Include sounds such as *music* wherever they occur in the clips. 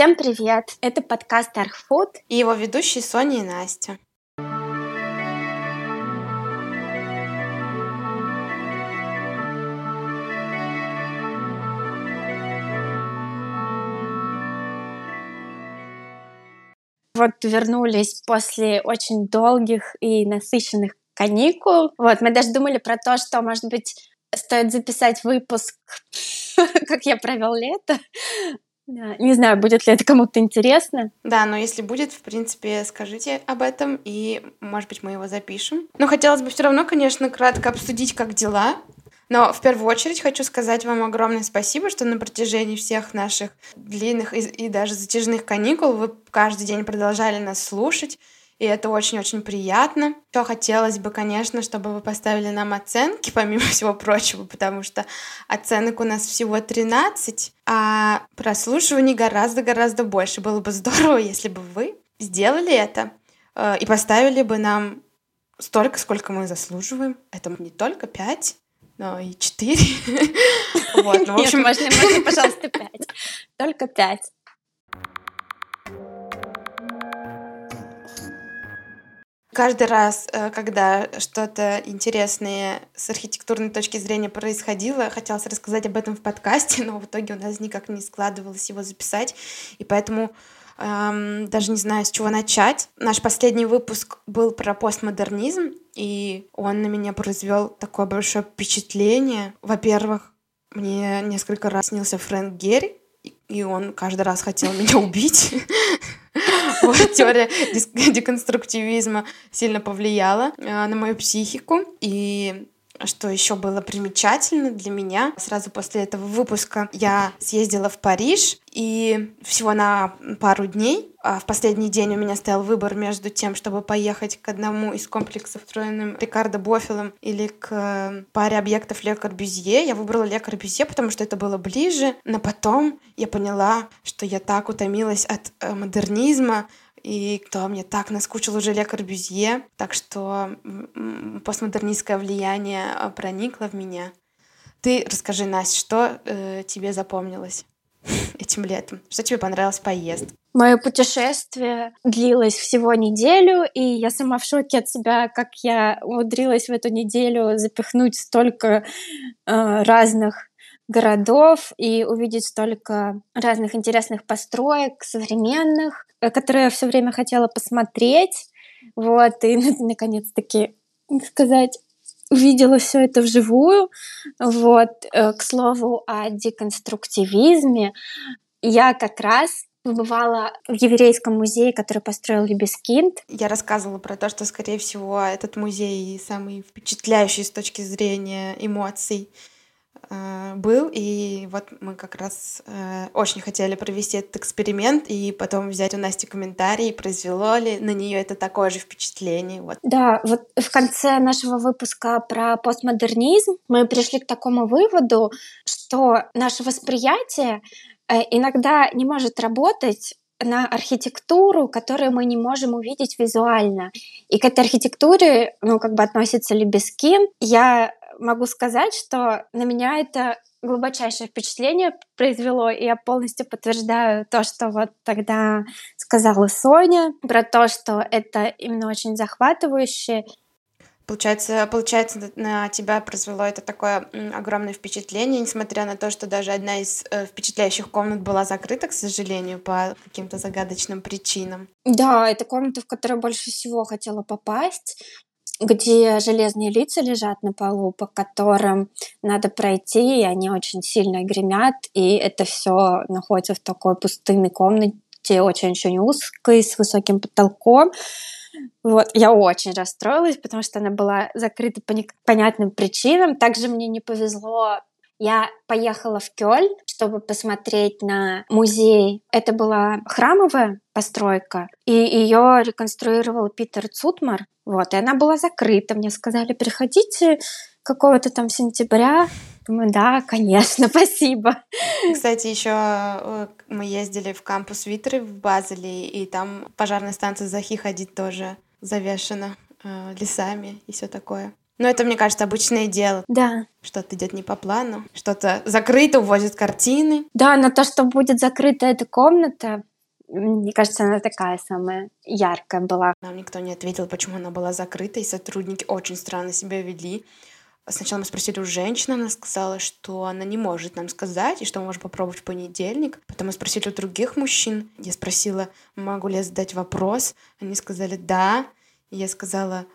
Всем привет! Это подкаст Архфуд и его ведущие Соня и Настя. Вот вернулись после очень долгих и насыщенных каникул. Вот, мы даже думали про то, что, может быть, стоит записать выпуск, *laughs* как я провел лето. Да, не знаю, будет ли это кому-то интересно. Да, но если будет, в принципе, скажите об этом, и, может быть, мы его запишем. Но хотелось бы все равно, конечно, кратко обсудить, как дела. Но в первую очередь хочу сказать вам огромное спасибо, что на протяжении всех наших длинных и, и даже затяжных каникул вы каждый день продолжали нас слушать и это очень-очень приятно. Еще хотелось бы, конечно, чтобы вы поставили нам оценки, *laughs* помимо всего прочего, потому что оценок у нас всего 13, а прослушиваний гораздо-гораздо больше. Было бы здорово, если бы вы сделали это э, и поставили бы нам столько, сколько мы заслуживаем. Это не только 5, но и 4. *laughs* Вот, ну, в общем... Нет, можно, можно, пожалуйста, 5. Только 5. Каждый раз, э, когда что-то интересное с архитектурной точки зрения происходило, хотелось рассказать об этом в подкасте, но в итоге у нас никак не складывалось его записать, и поэтому эм, даже не знаю, с чего начать. Наш последний выпуск был про постмодернизм, и он на меня произвел такое большое впечатление. Во-первых, мне несколько раз снился Фрэнк Герри, и он каждый раз хотел меня убить. *laughs* *laughs* Вот, теория деконструктивизма сильно повлияла э, на мою психику. И что еще было примечательно для меня, сразу после этого выпуска я съездила в Париж, и всего на пару дней. А в последний день у меня стоял выбор между тем, чтобы поехать к одному из комплексов, строенным Рикардо Бофилом, или к паре объектов Ле Корбюзье. Я выбрала Ле Корбюзье, потому что это было ближе, но потом я поняла, что я так утомилась от э, модернизма, и кто мне так наскучил уже Ле Корбюзье, так что постмодернистское влияние а, проникло в меня. Ты расскажи, Настя, что э, тебе запомнилось этим летом? Что тебе понравилось поездка? Мое путешествие длилось всего неделю, и я сама в шоке от себя, как я умудрилась в эту неделю запихнуть столько э, разных городов и увидеть столько разных интересных построек, современных, э, которые я все время хотела посмотреть. Вот, и *laughs* наконец-таки, сказать, увидела все это вживую. Вот, э, к слову о деконструктивизме, я как раз побывала в еврейском музее, который построил Либескинд. Я рассказывала про то, что, скорее всего, этот музей самый впечатляющий с точки зрения эмоций был, и вот мы как раз э, очень хотели провести этот эксперимент и потом взять у Насти комментарии, произвело ли на нее это такое же впечатление. Вот. Да, вот в конце нашего выпуска про постмодернизм мы пришли к такому выводу, что наше восприятие э, иногда не может работать на архитектуру, которую мы не можем увидеть визуально. И к этой архитектуре, ну, как бы относится Лебескин. Я могу сказать, что на меня это глубочайшее впечатление произвело, и я полностью подтверждаю то, что вот тогда сказала Соня, про то, что это именно очень захватывающе. Получается, получается, на тебя произвело это такое огромное впечатление, несмотря на то, что даже одна из э, впечатляющих комнат была закрыта, к сожалению, по каким-то загадочным причинам. Да, это комната, в которую больше всего хотела попасть где железные лица лежат на полу, по которым надо пройти, и они очень сильно гремят, и это все находится в такой пустынной комнате, очень-очень узкой, с высоким потолком. Вот, я очень расстроилась, потому что она была закрыта по непонятным причинам. Также мне не повезло я поехала в Кёль, чтобы посмотреть на музей. Это была храмовая постройка, и ее реконструировал Питер Цутмар. Вот, и она была закрыта. Мне сказали, приходите какого-то там сентября. Думаю, да, конечно, *laughs* спасибо. Кстати, еще э, мы ездили в кампус Витры в Базеле, и там пожарная станция Захи ходить тоже завешена э, лесами и все такое. Но это, мне кажется, обычное дело. Да. Что-то идет не по плану, что-то закрыто, увозят картины. Да, но то, что будет закрыта эта комната, мне кажется, она такая самая яркая была. Нам никто не ответил, почему она была закрыта, и сотрудники очень странно себя вели. Сначала мы спросили у женщины, она сказала, что она не может нам сказать, и что мы можем попробовать в понедельник. Потом мы спросили у других мужчин. Я спросила, могу ли я задать вопрос. Они сказали «да». И я сказала,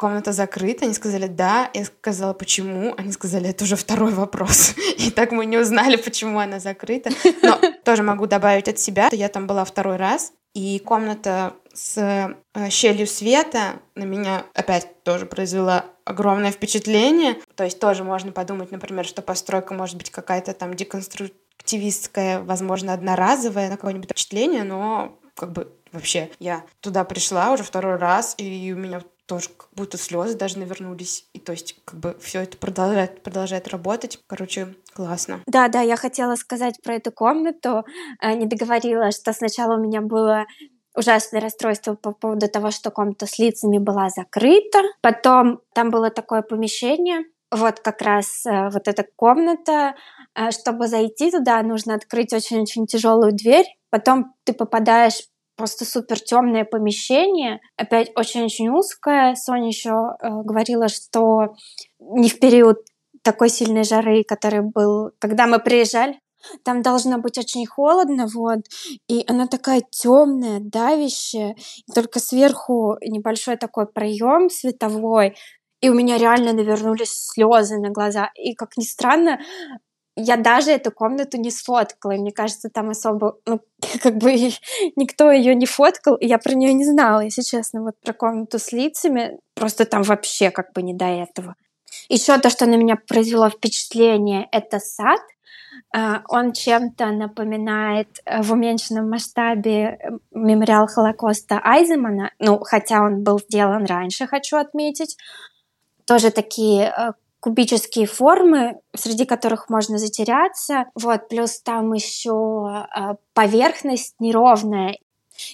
комната закрыта? Они сказали «да». Я сказала «почему?» Они сказали «это уже второй вопрос». *laughs* И так мы не узнали, почему она закрыта. Но *laughs* тоже могу добавить от себя, я там была второй раз, и комната с э, щелью света на меня опять тоже произвела огромное впечатление. То есть тоже можно подумать, например, что постройка может быть какая-то там деконструктивистская, возможно, одноразовая на какое-нибудь впечатление, но как бы вообще я туда пришла уже второй раз, и у меня тоже как будто слезы даже навернулись. И то есть как бы все это продолжает, продолжает работать. Короче, классно. Да, да, я хотела сказать про эту комнату. Э, не договорила, что сначала у меня было ужасное расстройство по поводу того, что комната с лицами была закрыта. Потом там было такое помещение, вот как раз э, вот эта комната. Э, чтобы зайти туда, нужно открыть очень-очень тяжелую дверь. Потом ты попадаешь просто супер темное помещение, опять очень-очень узкое. Соня еще э, говорила, что не в период такой сильной жары, который был, когда мы приезжали, там должно быть очень холодно, вот, и она такая темная, давящая, и только сверху небольшой такой проем световой, и у меня реально навернулись слезы на глаза. И, как ни странно, я даже эту комнату не сфоткала, мне кажется, там особо, ну, *laughs* как бы *laughs* никто ее не фоткал, и я про нее не знала, если честно, вот про комнату с лицами, просто там вообще как бы не до этого. Еще то, что на меня произвело впечатление, это сад. А, он чем-то напоминает э, в уменьшенном масштабе э, мемориал Холокоста Айземана, ну, хотя он был сделан раньше, хочу отметить. Тоже такие э, кубические формы, среди которых можно затеряться. Вот, плюс там еще э, поверхность неровная.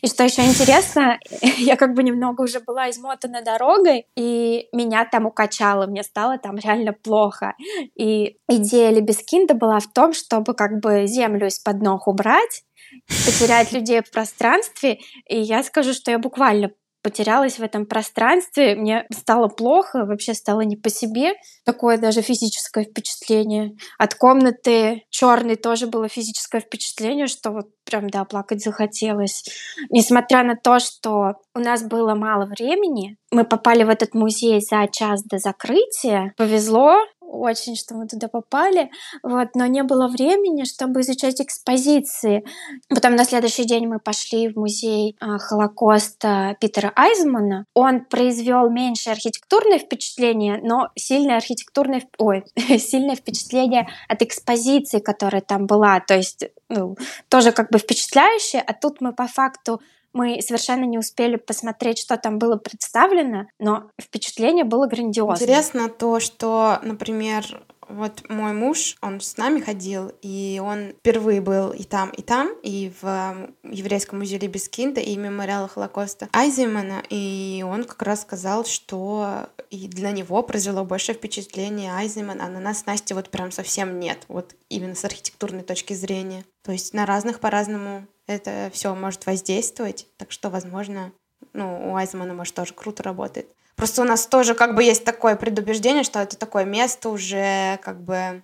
И что еще интересно, *laughs* я как бы немного уже была измотана дорогой, и меня там укачало, мне стало там реально плохо. И идея Лебескинда была в том, чтобы как бы землю из-под ног убрать, потерять людей в пространстве, и я скажу, что я буквально потерялась в этом пространстве, мне стало плохо, вообще стало не по себе. Такое даже физическое впечатление. От комнаты черной тоже было физическое впечатление, что вот прям, да, плакать захотелось. Несмотря на то, что у нас было мало времени, мы попали в этот музей за час до закрытия. Повезло, очень, что мы туда попали, вот, но не было времени, чтобы изучать экспозиции. Потом на следующий день мы пошли в музей а, Холокоста Питера Айзмана. Он произвел меньше архитектурное впечатление, но сильное архитектурное, ой, *laughs* сильное впечатление от экспозиции, которая там была, то есть ну, тоже как бы впечатляющее, а тут мы по факту мы совершенно не успели посмотреть, что там было представлено, но впечатление было грандиозное. Интересно то, что, например, вот мой муж, он с нами ходил, и он впервые был и там, и там, и в Еврейском музее Либескинда, и мемориала Холокоста Айземана, и он как раз сказал, что и для него произвело большее впечатление Айземан, а на нас, Настя, вот прям совсем нет, вот именно с архитектурной точки зрения. То есть на разных по-разному это все может воздействовать, так что, возможно, ну, у Айзмана, может, тоже круто работает. Просто у нас тоже как бы есть такое предубеждение, что это такое место уже как бы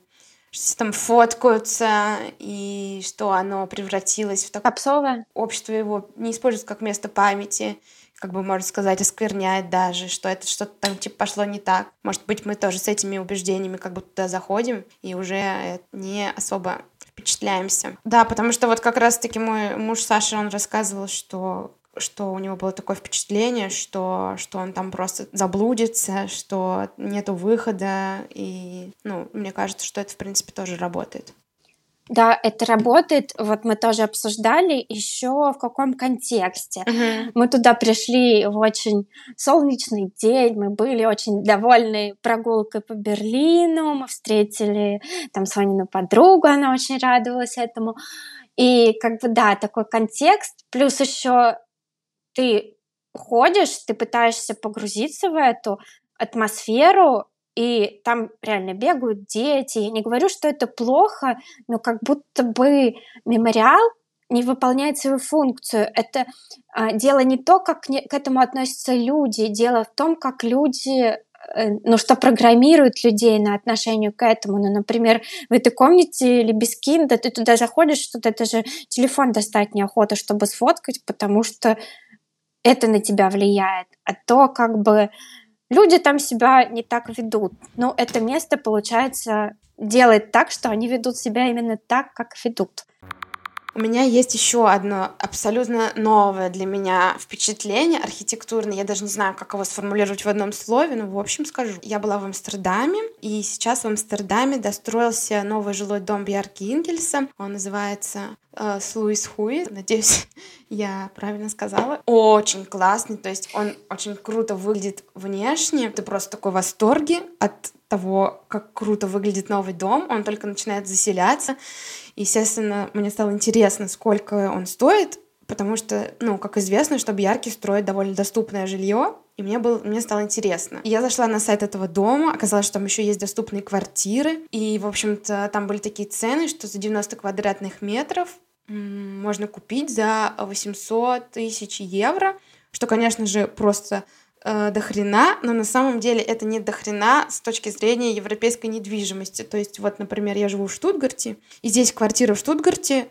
что там фоткаются, и что оно превратилось в такое... Попсовое? Общество его не использует как место памяти, как бы, можно сказать, оскверняет даже, что это что-то там, типа, пошло не так. Может быть, мы тоже с этими убеждениями как бы туда заходим и уже не особо впечатляемся. Да, потому что вот как раз-таки мой муж Саша, он рассказывал, что что у него было такое впечатление, что, что он там просто заблудится, что нету выхода, и, ну, мне кажется, что это, в принципе, тоже работает. Да, это работает. Вот мы тоже обсуждали еще в каком контексте. Uh-huh. Мы туда пришли в очень солнечный день, мы были очень довольны прогулкой по Берлину, мы встретили там Сонину подругу, она очень радовалась этому. И как бы да, такой контекст, плюс еще ты ходишь, ты пытаешься погрузиться в эту атмосферу, и там реально бегают дети. Я не говорю, что это плохо, но как будто бы мемориал не выполняет свою функцию. Это а, дело не то, как не, к этому относятся люди, дело в том, как люди э, ну, что программирует людей на отношению к этому. Ну, например, в этой комнате или без кинда ты туда заходишь, что то даже телефон достать неохота, чтобы сфоткать, потому что это на тебя влияет. А то, как бы, люди там себя не так ведут. Но это место, получается, делает так, что они ведут себя именно так, как ведут. У меня есть еще одно абсолютно новое для меня впечатление архитектурное. Я даже не знаю, как его сформулировать в одном слове, но в общем скажу. Я была в Амстердаме, и сейчас в Амстердаме достроился новый жилой дом Бьярки Ингельса. Он называется э, Слуис Хуи. Надеюсь, *laughs* я правильно сказала. Очень классный, то есть он очень круто выглядит внешне. Ты просто такой в восторге от того, как круто выглядит новый дом. Он только начинает заселяться. Естественно, мне стало интересно, сколько он стоит, потому что, ну, как известно, что Бьярки строит довольно доступное жилье, и мне, было, мне стало интересно. И я зашла на сайт этого дома, оказалось, что там еще есть доступные квартиры, и, в общем-то, там были такие цены, что за 90 квадратных метров можно купить за 800 тысяч евро, что, конечно же, просто э, до хрена, но на самом деле это не до хрена с точки зрения европейской недвижимости. То есть вот, например, я живу в Штутгарте, и здесь квартира в Штутгарте,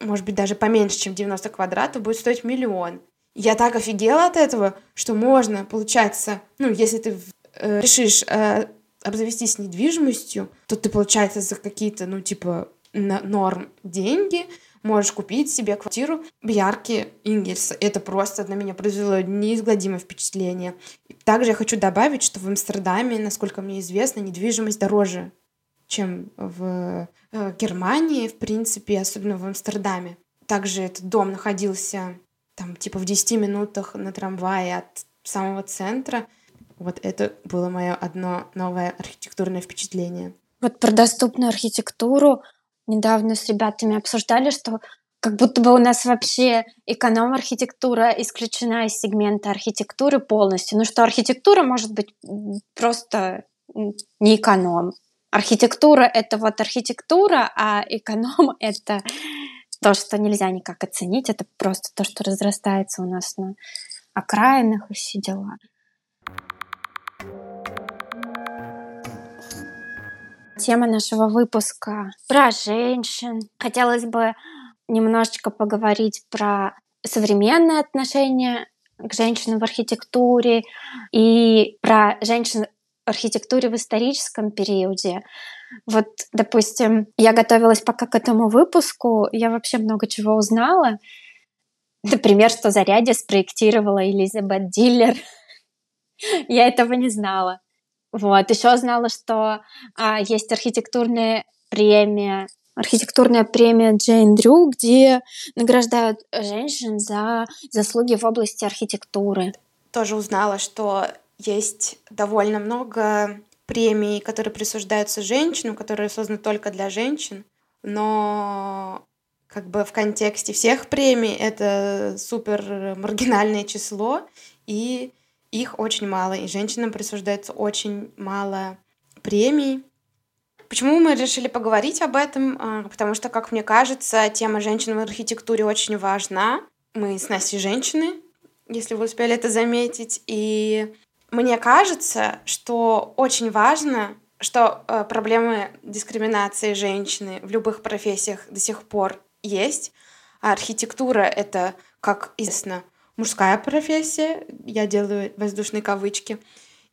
может быть, даже поменьше, чем 90 квадратов, будет стоить миллион. Я так офигела от этого, что можно, получается, ну, если ты э, решишь э, обзавестись недвижимостью, то ты, получается, за какие-то, ну, типа, норм деньги можешь купить себе квартиру в Ярке Ингельса. Это просто на меня произвело неизгладимое впечатление. Также я хочу добавить, что в Амстердаме, насколько мне известно, недвижимость дороже, чем в э, Германии, в принципе, особенно в Амстердаме. Также этот дом находился там типа в 10 минутах на трамвае от самого центра. Вот это было мое одно новое архитектурное впечатление. Вот про доступную архитектуру недавно с ребятами обсуждали, что как будто бы у нас вообще эконом-архитектура исключена из сегмента архитектуры полностью. Ну что архитектура может быть просто не эконом. Архитектура — это вот архитектура, а эконом — это то, что нельзя никак оценить. Это просто то, что разрастается у нас на окраинах и все дела. Тема нашего выпуска про женщин. Хотелось бы немножечко поговорить про современное отношение к женщинам в архитектуре и про женщин в архитектуре в историческом периоде. Вот, допустим, я готовилась пока к этому выпуску, я вообще много чего узнала. Например, что заряде спроектировала Элизабет Диллер. *laughs* я этого не знала. Вот. Еще знала, что а, есть архитектурная премия, архитектурная премия Джейн Дрю, где награждают женщин за заслуги в области архитектуры. Тоже узнала, что есть довольно много премий, которые присуждаются женщинам, которые созданы только для женщин, но как бы в контексте всех премий это супер маргинальное число, и их очень мало, и женщинам присуждается очень мало премий. Почему мы решили поговорить об этом? А, потому что, как мне кажется, тема женщин в архитектуре очень важна. Мы с Настей женщины, если вы успели это заметить. И мне кажется, что очень важно, что э, проблемы дискриминации женщины в любых профессиях до сих пор есть. А архитектура — это, как известно, мужская профессия, я делаю воздушные кавычки.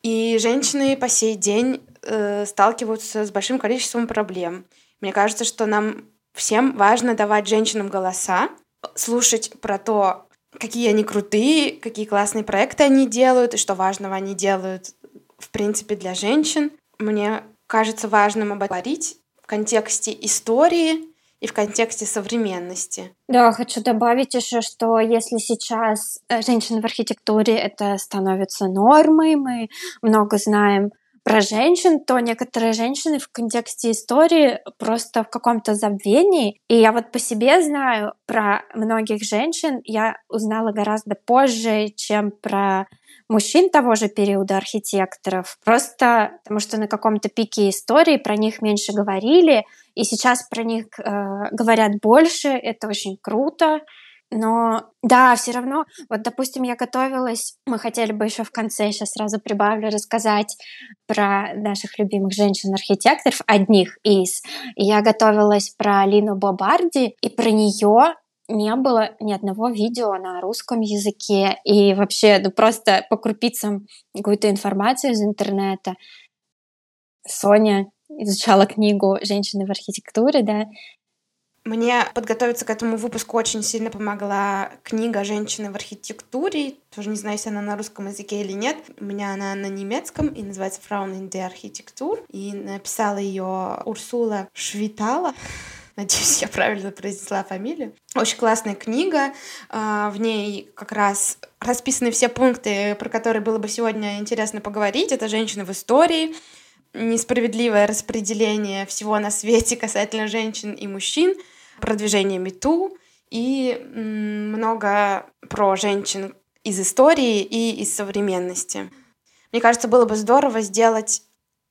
И женщины по сей день э, сталкиваются с большим количеством проблем. Мне кажется, что нам всем важно давать женщинам голоса, слушать про то, какие они крутые, какие классные проекты они делают, и что важного они делают, в принципе, для женщин. Мне кажется важным об этом говорить в контексте истории, и в контексте современности. Да, хочу добавить еще, что если сейчас э, женщины в архитектуре это становится нормой, мы много знаем про женщин, то некоторые женщины в контексте истории просто в каком-то забвении. И я вот по себе знаю про многих женщин, я узнала гораздо позже, чем про мужчин того же периода архитекторов, просто потому что на каком-то пике истории про них меньше говорили, и сейчас про них э, говорят больше, это очень круто. Но да, все равно, вот, допустим, я готовилась, мы хотели бы еще в конце, сейчас сразу прибавлю, рассказать про наших любимых женщин-архитекторов, одних из. И я готовилась про Лину Бобарди, и про нее не было ни одного видео на русском языке. И вообще, ну просто по крупицам какую-то информацию из интернета. Соня изучала книгу «Женщины в архитектуре», да, мне подготовиться к этому выпуску очень сильно помогла книга «Женщины в архитектуре». Тоже не знаю, если она на русском языке или нет. У меня она на немецком и называется «Frauen in der Architektur». И написала ее Урсула Швитала. *laughs* Надеюсь, я правильно произнесла фамилию. Очень классная книга. А, в ней как раз расписаны все пункты, про которые было бы сегодня интересно поговорить. Это женщины в истории, несправедливое распределение всего на свете касательно женщин и мужчин, продвижение МИТУ и много про женщин из истории и из современности. Мне кажется, было бы здорово сделать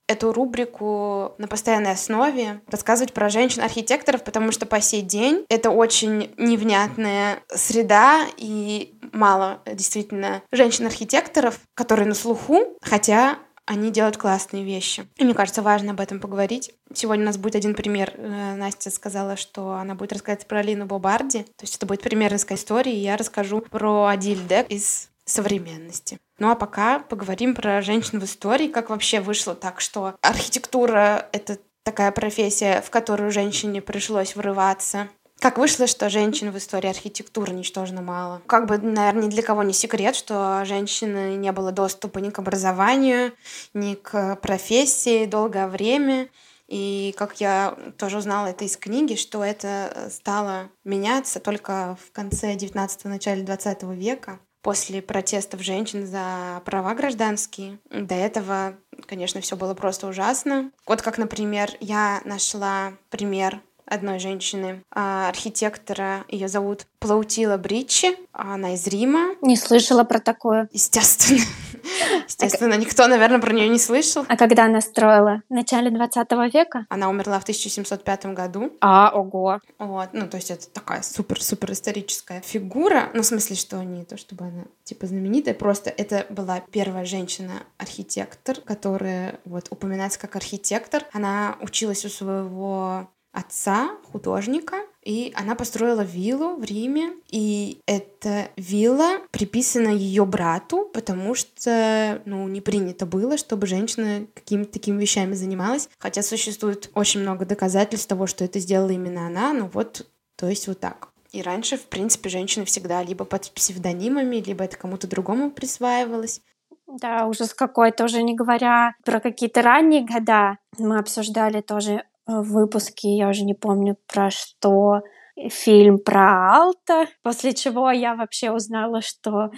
эту рубрику на постоянной основе, рассказывать про женщин-архитекторов, потому что по сей день это очень невнятная среда и мало действительно женщин-архитекторов, которые на слуху, хотя они делают классные вещи. И мне кажется, важно об этом поговорить. Сегодня у нас будет один пример. Э, Настя сказала, что она будет рассказать про Алину Бобарди. То есть это будет пример из истории, и я расскажу про Адиль Дек из современности. Ну а пока поговорим про женщин в истории, как вообще вышло так, что архитектура — это такая профессия, в которую женщине пришлось врываться. Как вышло, что женщин в истории архитектуры ничтожно мало? Как бы, наверное, ни для кого не секрет, что женщины не было доступа ни к образованию, ни к профессии долгое время. И как я тоже узнала это из книги, что это стало меняться только в конце 19-го, начале 20 века, после протестов женщин за права гражданские. До этого, конечно, все было просто ужасно. Вот как, например, я нашла пример одной женщины, а, архитектора. Ее зовут Плаутила Бричи. Она из Рима. Не слышала про такое. Естественно. *laughs* Естественно, никто, наверное, про нее не слышал. А когда она строила? В начале 20 века? Она умерла в 1705 году. А, ого. Вот, ну, то есть это такая супер-супер историческая фигура. Ну, в смысле, что не то, чтобы она, типа, знаменитая, просто это была первая женщина-архитектор, которая, вот, упоминается как архитектор. Она училась у своего отца, художника, и она построила виллу в Риме, и эта вилла приписана ее брату, потому что, ну, не принято было, чтобы женщина какими-то такими вещами занималась, хотя существует очень много доказательств того, что это сделала именно она, ну вот, то есть вот так. И раньше, в принципе, женщины всегда либо под псевдонимами, либо это кому-то другому присваивалось. Да, ужас какой-то, уже не говоря про какие-то ранние года. Мы обсуждали тоже в выпуске, я уже не помню про что, фильм про Алта, после чего я вообще узнала, что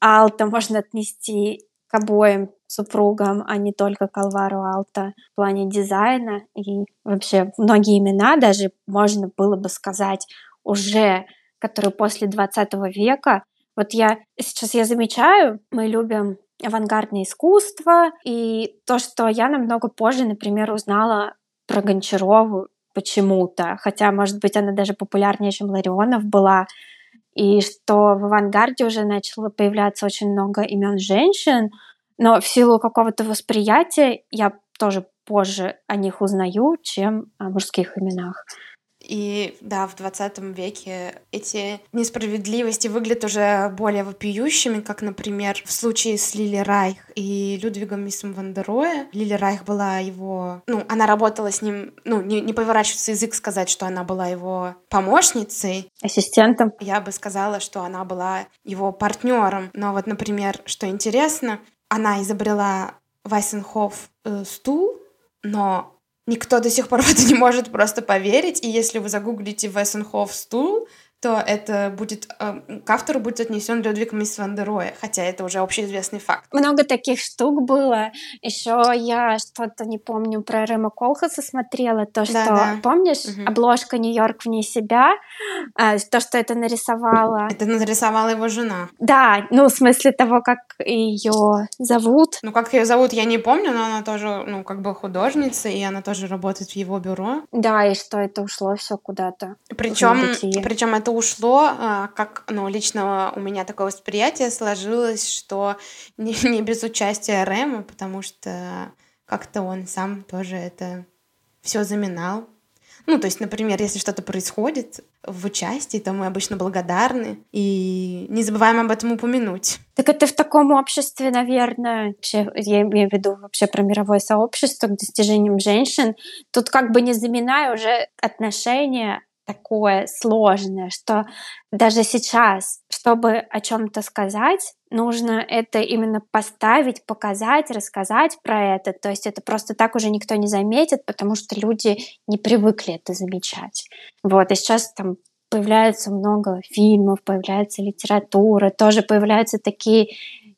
Алта можно отнести к обоим супругам, а не только к Алвару Алта в плане дизайна. И вообще многие имена даже можно было бы сказать уже, которые после 20 века. Вот я сейчас я замечаю, мы любим авангардное искусство, и то, что я намного позже, например, узнала про Гончарову почему-то, хотя, может быть, она даже популярнее, чем Ларионов была, и что в авангарде уже начало появляться очень много имен женщин, но в силу какого-то восприятия я тоже позже о них узнаю, чем о мужских именах. И да, в 20 веке эти несправедливости выглядят уже более вопиющими, как, например, в случае с Лили Райх и Людвигом Миссом Вандероя. Лили Райх была его... Ну, она работала с ним... Ну, не, не поворачивается язык сказать, что она была его помощницей. Ассистентом. Я бы сказала, что она была его партнером. Но вот, например, что интересно, она изобрела Вайсенхоф э, стул, но Никто до сих пор в это не может просто поверить. И если вы загуглите Вессенхоф стул, то это будет э, к автору будет отнесен Людвиг Мисс Ван дер Роя, хотя это уже общеизвестный факт. Много таких штук было. Еще я что-то не помню про Рэма Колхаса смотрела, то, что, да, да. помнишь, угу. обложка Нью-Йорк вне себя, э, то, что это нарисовала... Это нарисовала его жена. Да, ну, в смысле того, как ее зовут. Ну, как ее зовут, я не помню, но она тоже, ну, как бы художница, и она тоже работает в его бюро. Да, и что это ушло все куда-то. Причем, причем это ушло, а, как, ну, лично у меня такое восприятие сложилось, что *laughs* не, не без участия Рэма, потому что как-то он сам тоже это все заминал. Ну, то есть, например, если что-то происходит в участии, то мы обычно благодарны и не забываем об этом упомянуть. Так это в таком обществе, наверное, я имею в виду вообще про мировое сообщество к достижениям женщин, тут как бы не заминая уже отношения такое сложное, что даже сейчас, чтобы о чем-то сказать, нужно это именно поставить, показать, рассказать про это. То есть это просто так уже никто не заметит, потому что люди не привыкли это замечать. Вот, и сейчас там появляется много фильмов, появляется литература, тоже появляются такие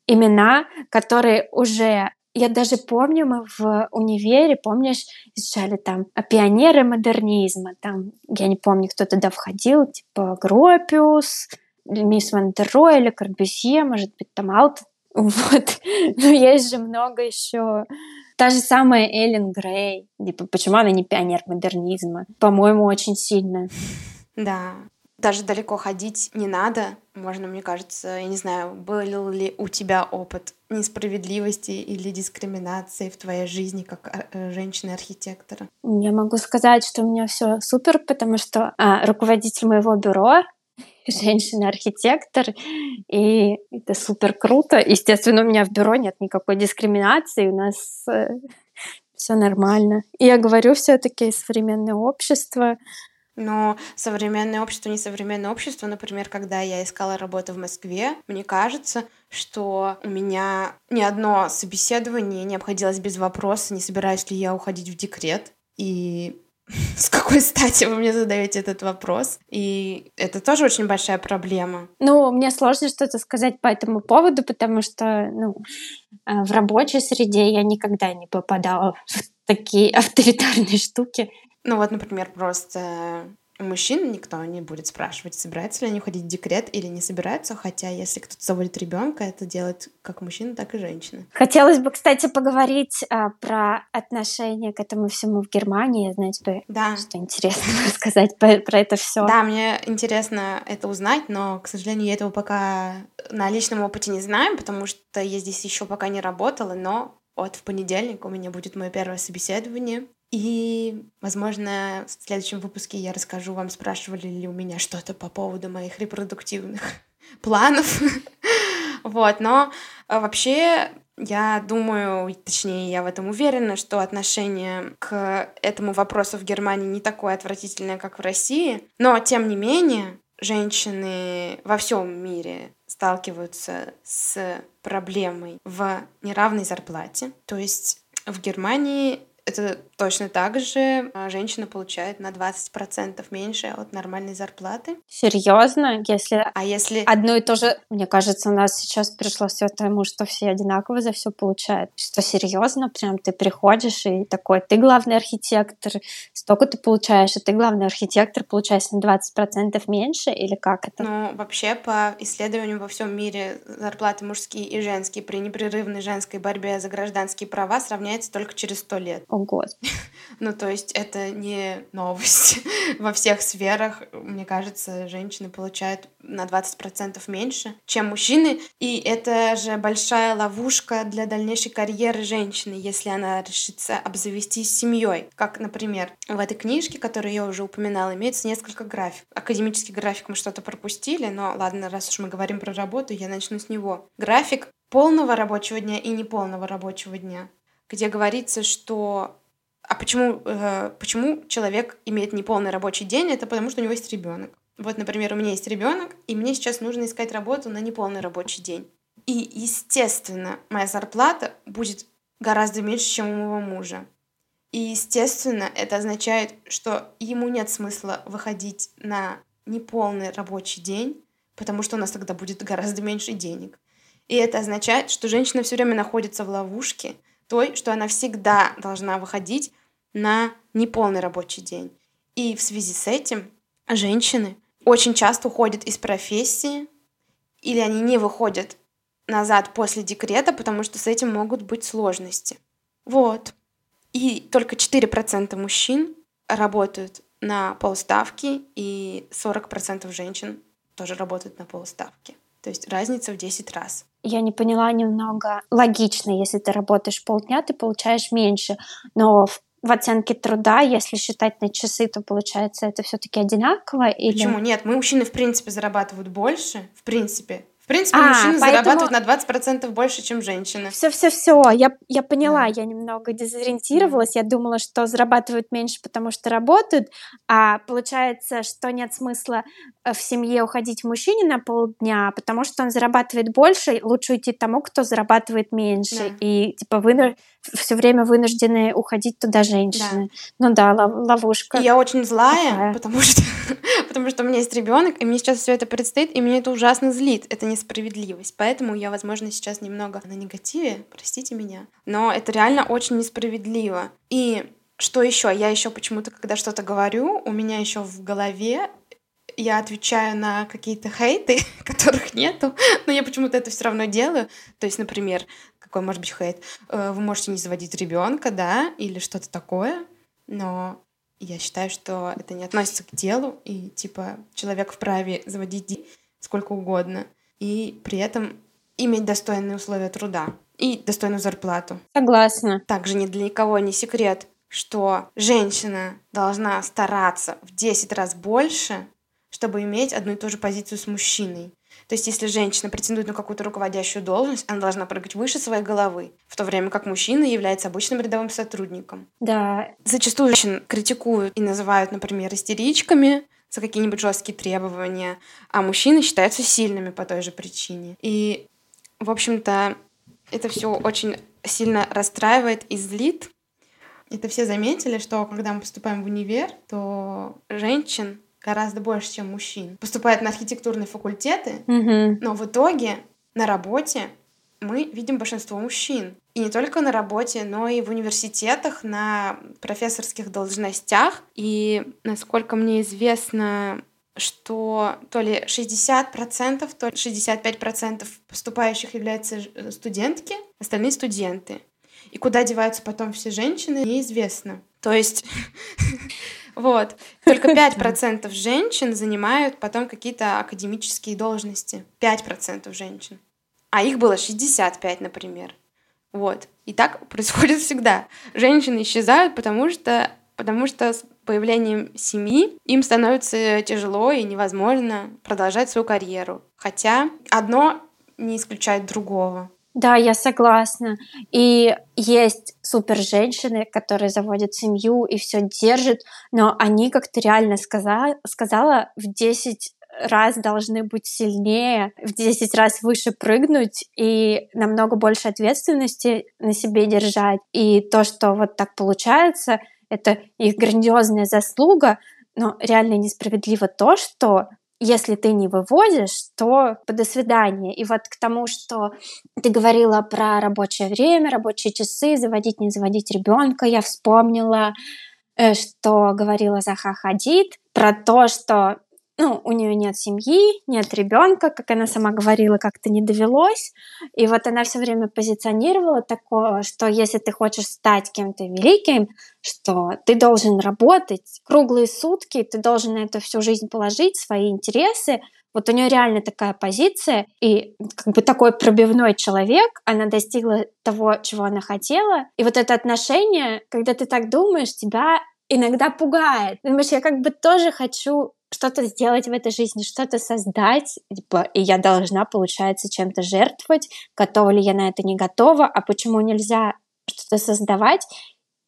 имена, которые уже я даже помню, мы в универе, помнишь, изучали там пионеры модернизма, там, я не помню, кто туда входил, типа Гропиус, мисс Ван дер или Корбюзье, может быть, там Алт. *laughs* Вот. Но есть же много еще. Та же самая Эллен Грей. Типа, почему она не пионер модернизма? По-моему, очень сильно. Да. Даже далеко ходить не надо. Можно, мне кажется, я не знаю, был ли у тебя опыт несправедливости или дискриминации в твоей жизни как э, э, женщины-архитектора? Я могу сказать, что у меня все супер, потому что а, руководитель моего бюро женщина-архитектор, и это супер круто. Естественно, у меня в бюро нет никакой дискриминации, у нас э, все нормально. И я говорю, все-таки современное общество. Но современное общество, не современное общество, например, когда я искала работу в Москве, мне кажется, что у меня ни одно собеседование не обходилось без вопроса, не собираюсь ли я уходить в декрет. И *laughs* с какой стати вы мне задаете этот вопрос? И это тоже очень большая проблема. Ну, мне сложно что-то сказать по этому поводу, потому что ну, э, в рабочей среде я никогда не попадала в такие *laughs* авторитарные штуки. Ну вот, например, просто мужчин никто не будет спрашивать, собираются ли они уходить в декрет или не собираются, хотя если кто-то заводит ребенка, это делает как мужчина, так и женщина. Хотелось бы, кстати, поговорить а, про отношение к этому всему в Германии, знаете, бы да. что интересно *laughs* рассказать про, про это все. Да, мне интересно это узнать, но, к сожалению, я этого пока на личном опыте не знаю, потому что я здесь еще пока не работала, но вот в понедельник у меня будет мое первое собеседование. И, возможно, в следующем выпуске я расскажу вам, спрашивали ли у меня что-то по поводу моих репродуктивных *laughs* планов. *laughs* Вот, но а, вообще я думаю, точнее, я в этом уверена, что отношение к этому вопросу в Германии не такое отвратительное, как в России. Но, тем не менее, женщины во всем мире сталкиваются с проблемой в неравной зарплате. То есть в Германии это точно так же а, женщина получает на 20% меньше от нормальной зарплаты. Серьезно? Если... А если... Одно и то же... Мне кажется, у нас сейчас пришло все к тому, что все одинаково за все получают. Что серьезно? Прям ты приходишь и такой, ты главный архитектор, столько ты получаешь, а ты главный архитектор, получаешь на 20% меньше? Или как это? Ну, вообще, по исследованиям во всем мире зарплаты мужские и женские при непрерывной женской борьбе за гражданские права сравняются только через 100 лет. О, Господи. *laughs* Ну, то есть это не новость. *laughs* Во всех сферах, мне кажется, женщины получают на 20% меньше, чем мужчины. И это же большая ловушка для дальнейшей карьеры женщины, если она решится обзавестись семьей. Как, например, в этой книжке, которую я уже упоминала, имеется несколько график. Академический график мы что-то пропустили, но ладно, раз уж мы говорим про работу, я начну с него. График полного рабочего дня и неполного рабочего дня где говорится, что а почему, э, почему человек имеет неполный рабочий день? Это потому, что у него есть ребенок. Вот, например, у меня есть ребенок, и мне сейчас нужно искать работу на неполный рабочий день. И, естественно, моя зарплата будет гораздо меньше, чем у моего мужа. И, естественно, это означает, что ему нет смысла выходить на неполный рабочий день, потому что у нас тогда будет гораздо меньше денег. И это означает, что женщина все время находится в ловушке той, что она всегда должна выходить на неполный рабочий день. И в связи с этим женщины очень часто уходят из профессии, или они не выходят назад после декрета, потому что с этим могут быть сложности. Вот. И только 4% мужчин работают на полставки, и 40% женщин тоже работают на полставки. То есть разница в 10 раз. Я не поняла немного. Логично, если ты работаешь полдня, ты получаешь меньше. Но в в оценке труда, если считать на часы, то получается это все-таки одинаково? Или... Почему? Нет, мы мужчины в принципе зарабатывают больше, в принципе, в принципе, а, мужчины поэтому... зарабатывают на 20% больше, чем женщины. Все-все-все, я, я поняла, да. я немного дезориентировалась, я думала, что зарабатывают меньше, потому что работают, а получается, что нет смысла э, в семье уходить мужчине на полдня, потому что он зарабатывает больше, лучше уйти тому, кто зарабатывает меньше. Да. И типа вы все время вынуждены уходить туда женщины. Да. Ну да, ловушка. И я очень злая, такая. потому что *laughs* потому что у меня есть ребенок, и мне сейчас все это предстоит, и меня это ужасно злит. Это несправедливость. Поэтому я, возможно, сейчас немного на негативе, простите меня. Но это реально очень несправедливо. И что еще? Я еще почему-то, когда что-то говорю, у меня еще в голове я отвечаю на какие-то хейты, *laughs* которых нету, *laughs* но я почему-то это все равно делаю. То есть, например, какой может быть хейт? Э, вы можете не заводить ребенка, да, или что-то такое, но я считаю, что это не относится к делу, и типа человек вправе заводить сколько угодно, и при этом иметь достойные условия труда и достойную зарплату. Согласна. Также ни для никого не секрет, что женщина должна стараться в 10 раз больше, чтобы иметь одну и ту же позицию с мужчиной. То есть, если женщина претендует на какую-то руководящую должность, она должна прыгать выше своей головы, в то время как мужчина является обычным рядовым сотрудником. Да. Зачастую женщин критикуют и называют, например, истеричками за какие-нибудь жесткие требования, а мужчины считаются сильными по той же причине. И, в общем-то, это все очень сильно расстраивает и злит. Это все заметили, что когда мы поступаем в универ, то женщин гораздо больше, чем мужчин. Поступают на архитектурные факультеты, mm-hmm. но в итоге на работе мы видим большинство мужчин. И не только на работе, но и в университетах, на профессорских должностях. И, насколько мне известно, что то ли 60%, то ли 65% поступающих являются студентки, остальные студенты. И куда деваются потом все женщины, неизвестно. То есть *laughs* Вот. Только 5% женщин занимают потом какие-то академические должности. 5% женщин. А их было 65, например. Вот. И так *laughs* происходит всегда. Женщины исчезают, потому что, потому что с появлением семьи им становится тяжело и невозможно продолжать свою карьеру. Хотя одно не исключает другого. Да, я согласна. И есть супер женщины, которые заводят семью и все держат, но они, как ты реально сказала, сказала, в 10 раз должны быть сильнее, в 10 раз выше прыгнуть и намного больше ответственности на себе держать. И то, что вот так получается, это их грандиозная заслуга, но реально несправедливо то, что если ты не выводишь, то до свидания. И вот к тому, что ты говорила про рабочее время, рабочие часы, заводить, не заводить ребенка, я вспомнила, э, что говорила Заха Хадид про то, что ну, у нее нет семьи, нет ребенка, как она сама говорила, как-то не довелось. И вот она все время позиционировала такое, что если ты хочешь стать кем-то великим, что ты должен работать круглые сутки, ты должен на это всю жизнь положить, свои интересы. Вот у нее реально такая позиция, и как бы такой пробивной человек, она достигла того, чего она хотела. И вот это отношение, когда ты так думаешь, тебя иногда пугает. Думаешь, я как бы тоже хочу что-то сделать в этой жизни, что-то создать, типа, и я должна, получается, чем-то жертвовать, готова ли я на это, не готова, а почему нельзя что-то создавать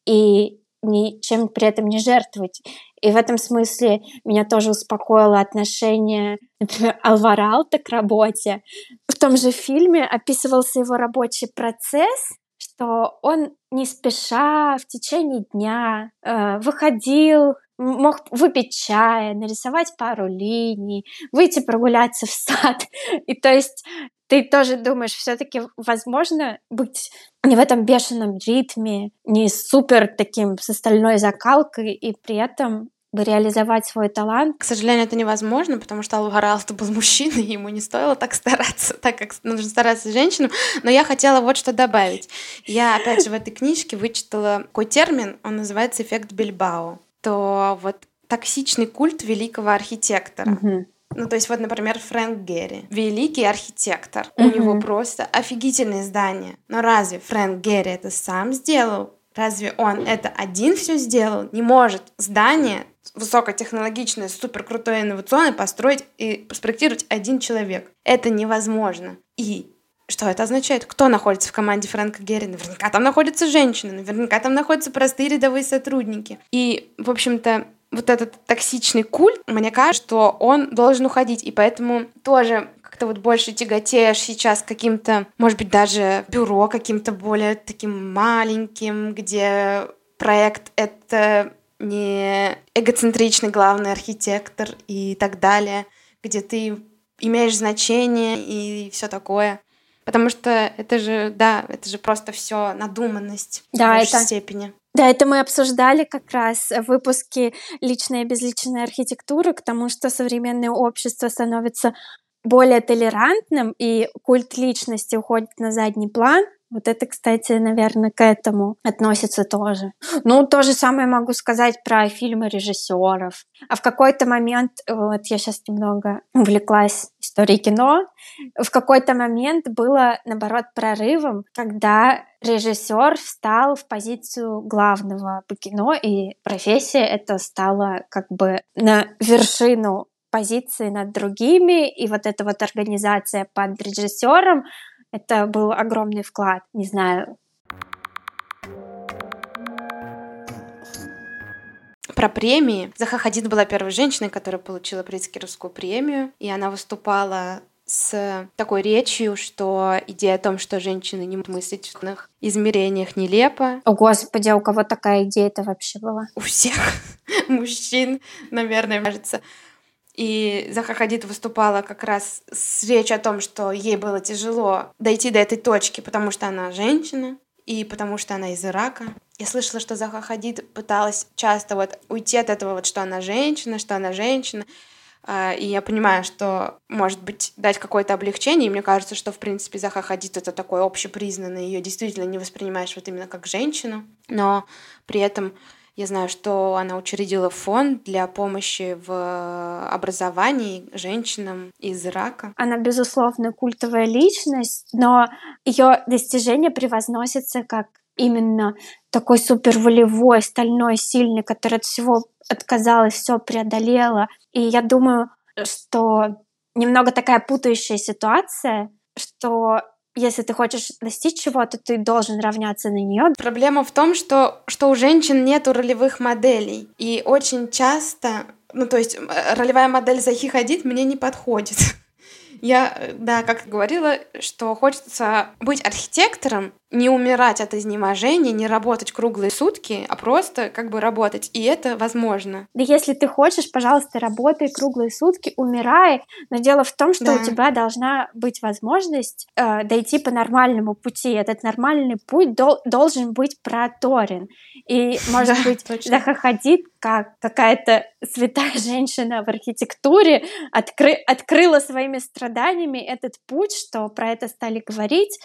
и ничем при этом не жертвовать. И в этом смысле меня тоже успокоило отношение, например, Алваралта к работе. В том же фильме описывался его рабочий процесс, что он не спеша в течение дня э, выходил мог выпить чая, нарисовать пару линий, выйти прогуляться в сад. *laughs* И то есть ты тоже думаешь, все-таки возможно быть не в этом бешеном ритме, не супер таким с остальной закалкой, и при этом бы реализовать свой талант. К сожалению, это невозможно, потому что Алваралто был *laughs* мужчиной, ему не стоило так стараться, так как нужно стараться женщинам. Но я хотела вот что добавить. Я, опять же, в этой книжке вычитала такой термин, он называется эффект Бильбао. То вот токсичный культ великого архитектора. Мгм. Ну, то есть вот, например, Фрэнк Герри, великий архитектор. У Мгм. него просто офигительные здания. Но разве Фрэнк Герри это сам сделал? Разве он это один все сделал? Не может здание высокотехнологичное, супер крутое, инновационное построить и спроектировать один человек. Это невозможно. И что это означает? Кто находится в команде Фрэнка Герри? Наверняка там находятся женщины, наверняка там находятся простые рядовые сотрудники. И, в общем-то, вот этот токсичный культ, мне кажется, что он должен уходить, и поэтому тоже как-то вот больше тяготеешь сейчас каким-то, может быть, даже бюро каким-то более таким маленьким, где проект — это не эгоцентричный главный архитектор и так далее, где ты имеешь значение и все такое. Потому что это же, да, это же просто все надуманность Да, в большей это- степени. Да, это мы обсуждали как раз в выпуске «Личная и безличная архитектура», к тому, что современное общество становится более толерантным, и культ личности уходит на задний план. Вот это, кстати, наверное, к этому относится тоже. Ну, то же самое могу сказать про фильмы режиссеров. А в какой-то момент, вот я сейчас немного увлеклась историей кино, в какой-то момент было, наоборот, прорывом, когда режиссер встал в позицию главного по кино, и профессия это стала как бы на вершину позиции над другими, и вот эта вот организация под режиссером, это был огромный вклад. Не знаю, Про премии. Заха Хадид была первой женщиной, которая получила Прицкеровскую премию, и она выступала с такой речью, что идея о том, что женщины не мыслить в разных измерениях, нелепа. о господи, а у кого такая идея-то вообще была? У всех *laughs* мужчин, наверное, кажется. И Заха Хадид выступала как раз с речью о том, что ей было тяжело дойти до этой точки, потому что она женщина и потому что она из Ирака. Я слышала, что Заха Хадид пыталась часто вот уйти от этого, вот, что она женщина, что она женщина. А, И я понимаю, что, может быть, дать какое-то облегчение. И мне кажется, что, в принципе, Заха Хадид — это такой общепризнанный. Ее действительно не воспринимаешь вот именно как женщину. Но при этом я знаю, что она учредила фонд для помощи в образовании женщинам из Ирака. Она, безусловно, культовая личность, но ее достижения превозносятся как именно такой супер волевой, стальной, сильный, который от всего отказалась, все преодолела. И я думаю, что немного такая путающая ситуация, что если ты хочешь достичь чего-то, ты должен равняться на нее. Проблема в том, что, что у женщин нет ролевых моделей. И очень часто, ну то есть э, ролевая модель Захи Хадид мне не подходит. *laughs* Я, э, да, как говорила, что хочется быть архитектором, не умирать от изнеможения, не работать круглые сутки, а просто как бы работать. И это возможно. Да если ты хочешь, пожалуйста, работай круглые сутки, умирай. Но дело в том, что Да. у тебя должна быть возможность э, дойти по нормальному пути. Этот нормальный путь дол- должен быть проторен. И, может Да, быть, точно. Заха Хадид, как какая-то святая *laughs* женщина в архитектуре, откры- открыла своими страданиями этот путь, что про это стали говорить.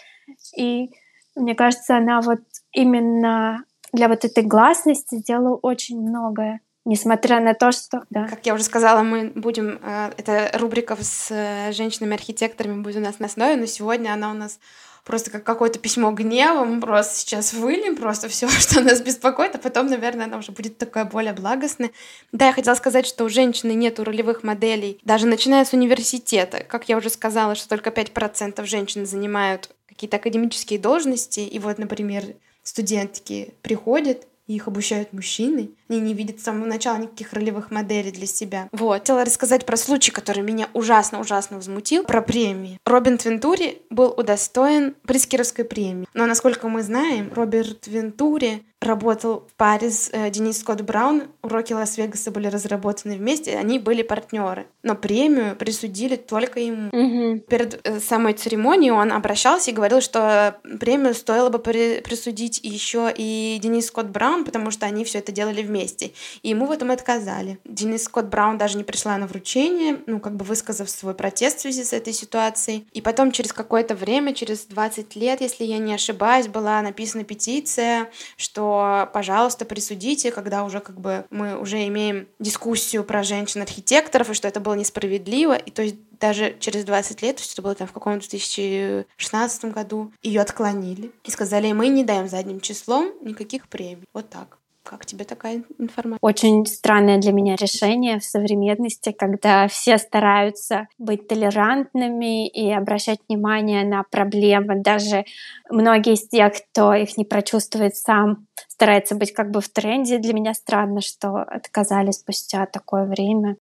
И мне кажется, она вот именно для вот этой гласности сделала очень многое. Несмотря на то, что... Да. Как я уже сказала, мы будем... э, Эта рубрика с э, женщинами-архитекторами будет у нас на основе, но сегодня она у нас просто как какое-то письмо гнева. Мы просто сейчас выльем просто все, *laughs* что нас беспокоит, а потом, наверное, она уже будет такая более благостная. Да, я хотела сказать, что у женщины нету ролевых моделей, даже начиная с университета. Как я уже сказала, что только 5% женщин занимают какие-то академические должности. И вот, например, студентки приходят, и их обучают мужчины. Они не видят с самого начала никаких ролевых моделей для себя. Вот. Хотела рассказать про случай, который меня ужасно-ужасно возмутил, про премии. Роберт Вентури был удостоен Прискеровской премии. Но, насколько мы знаем, Роберт Вентури работал в паре с э, Денис Скотт Браун. Уроки Лас-Вегаса были разработаны вместе, они были партнеры. Но премию присудили только ему. Мгм. Перед э, самой церемонией он обращался и говорил, что премию стоило бы при- присудить еще и Денис Скотт Браун, потому что они все это делали вместе. И ему в этом отказали. Денис Скотт Браун даже не пришла на вручение, ну, как бы высказав свой протест в связи с этой ситуацией. И потом через какое-то время, через 20 лет, если я не ошибаюсь, была написана петиция, что, пожалуйста, присудите, когда уже как бы мы уже имеем дискуссию про женщин-архитекторов, и что это было несправедливо. И то есть даже через 20 лет, то есть это было там в каком-то 2016 году, ее отклонили. И сказали, мы не даем задним числом никаких премий. Вот так. Как тебе такая информация? Очень странное для меня решение в современности, когда все стараются быть толерантными и обращать внимание на проблемы. Даже многие из тех, кто их не прочувствует сам, старается быть как бы в тренде. Для меня странно, что отказали спустя такое время.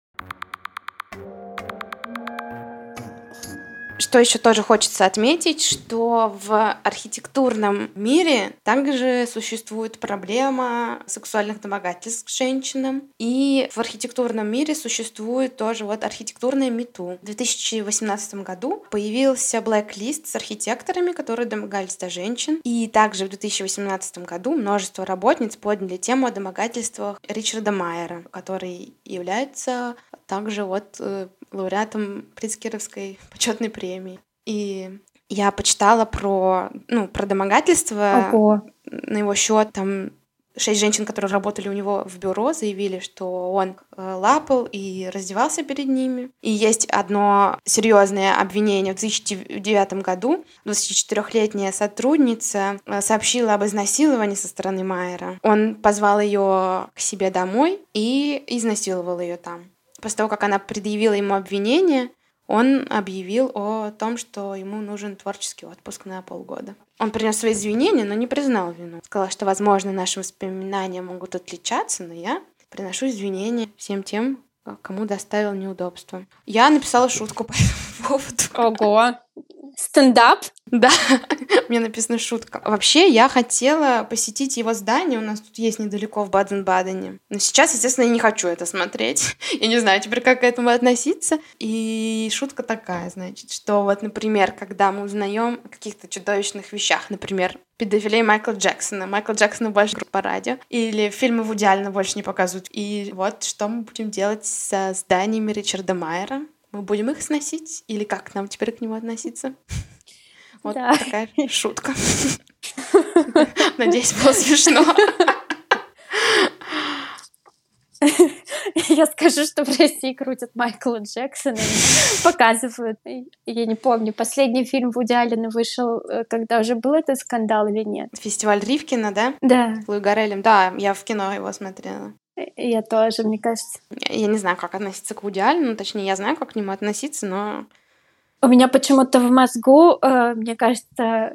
Что еще тоже хочется отметить, что в архитектурном мире также существует проблема сексуальных домогательств к женщинам. И в архитектурном мире существует тоже вот архитектурное мету. В 2018 году появился блэк-лист с архитекторами, которые домогались до женщин. И также в 2018 году множество работниц подняли тему о домогательствах Ричарда Майера, который является также вот э, лауреатом Прицкеровской почетной премии. И я почитала про, ну, про домогательство. Ого. На его счет там шесть женщин, которые работали у него в бюро, заявили, что он э, лапал и раздевался перед ними. И есть одно серьезное обвинение. В 2009 году 24-летняя сотрудница э, сообщила об изнасиловании со стороны Майера. Он позвал ее к себе домой и изнасиловал ее там. После того, как она предъявила ему обвинение, он объявил о том, что ему нужен творческий отпуск на полгода. Он принес свои извинения, но не признал вину. Сказал, что, возможно, наши воспоминания могут отличаться, но я приношу извинения всем тем, кому доставил неудобства. Я написала шутку по этому поводу. Ого. Стендап? Да, *laughs* мне написана шутка. Вообще, я хотела посетить его здание, у нас тут есть недалеко в Баден-Бадене. Но сейчас, естественно, я не хочу это смотреть. *laughs* Я не знаю теперь, как к этому относиться. И шутка такая, значит, что вот, например, когда мы узнаем о каких-то чудовищных вещах, например, педофилей Майкла Джексона. Майкл Джексона больше по радио. Или фильмы Вуди Аллена больше не показывают. И вот что мы будем делать со зданиями Ричарда Майера. Мы будем их сносить? Или как нам теперь к нему относиться? *laughs* Вот Да. такая *laughs* шутка. *laughs* Надеюсь, было смешно. Я скажу, что в России крутят Майкла Джексона, показывают. Я не помню, последний фильм Вуди Аллена вышел, э, когда уже был этот скандал или нет. Фестиваль Ривкина, да? Да, Луи Гарелем. Да, я в кино его смотрела. Я тоже, мне кажется. Я не знаю, как относиться к Вуди Аллену, ну, точнее, я знаю, как к нему относиться, но У меня почему-то в мозгу, э, мне кажется,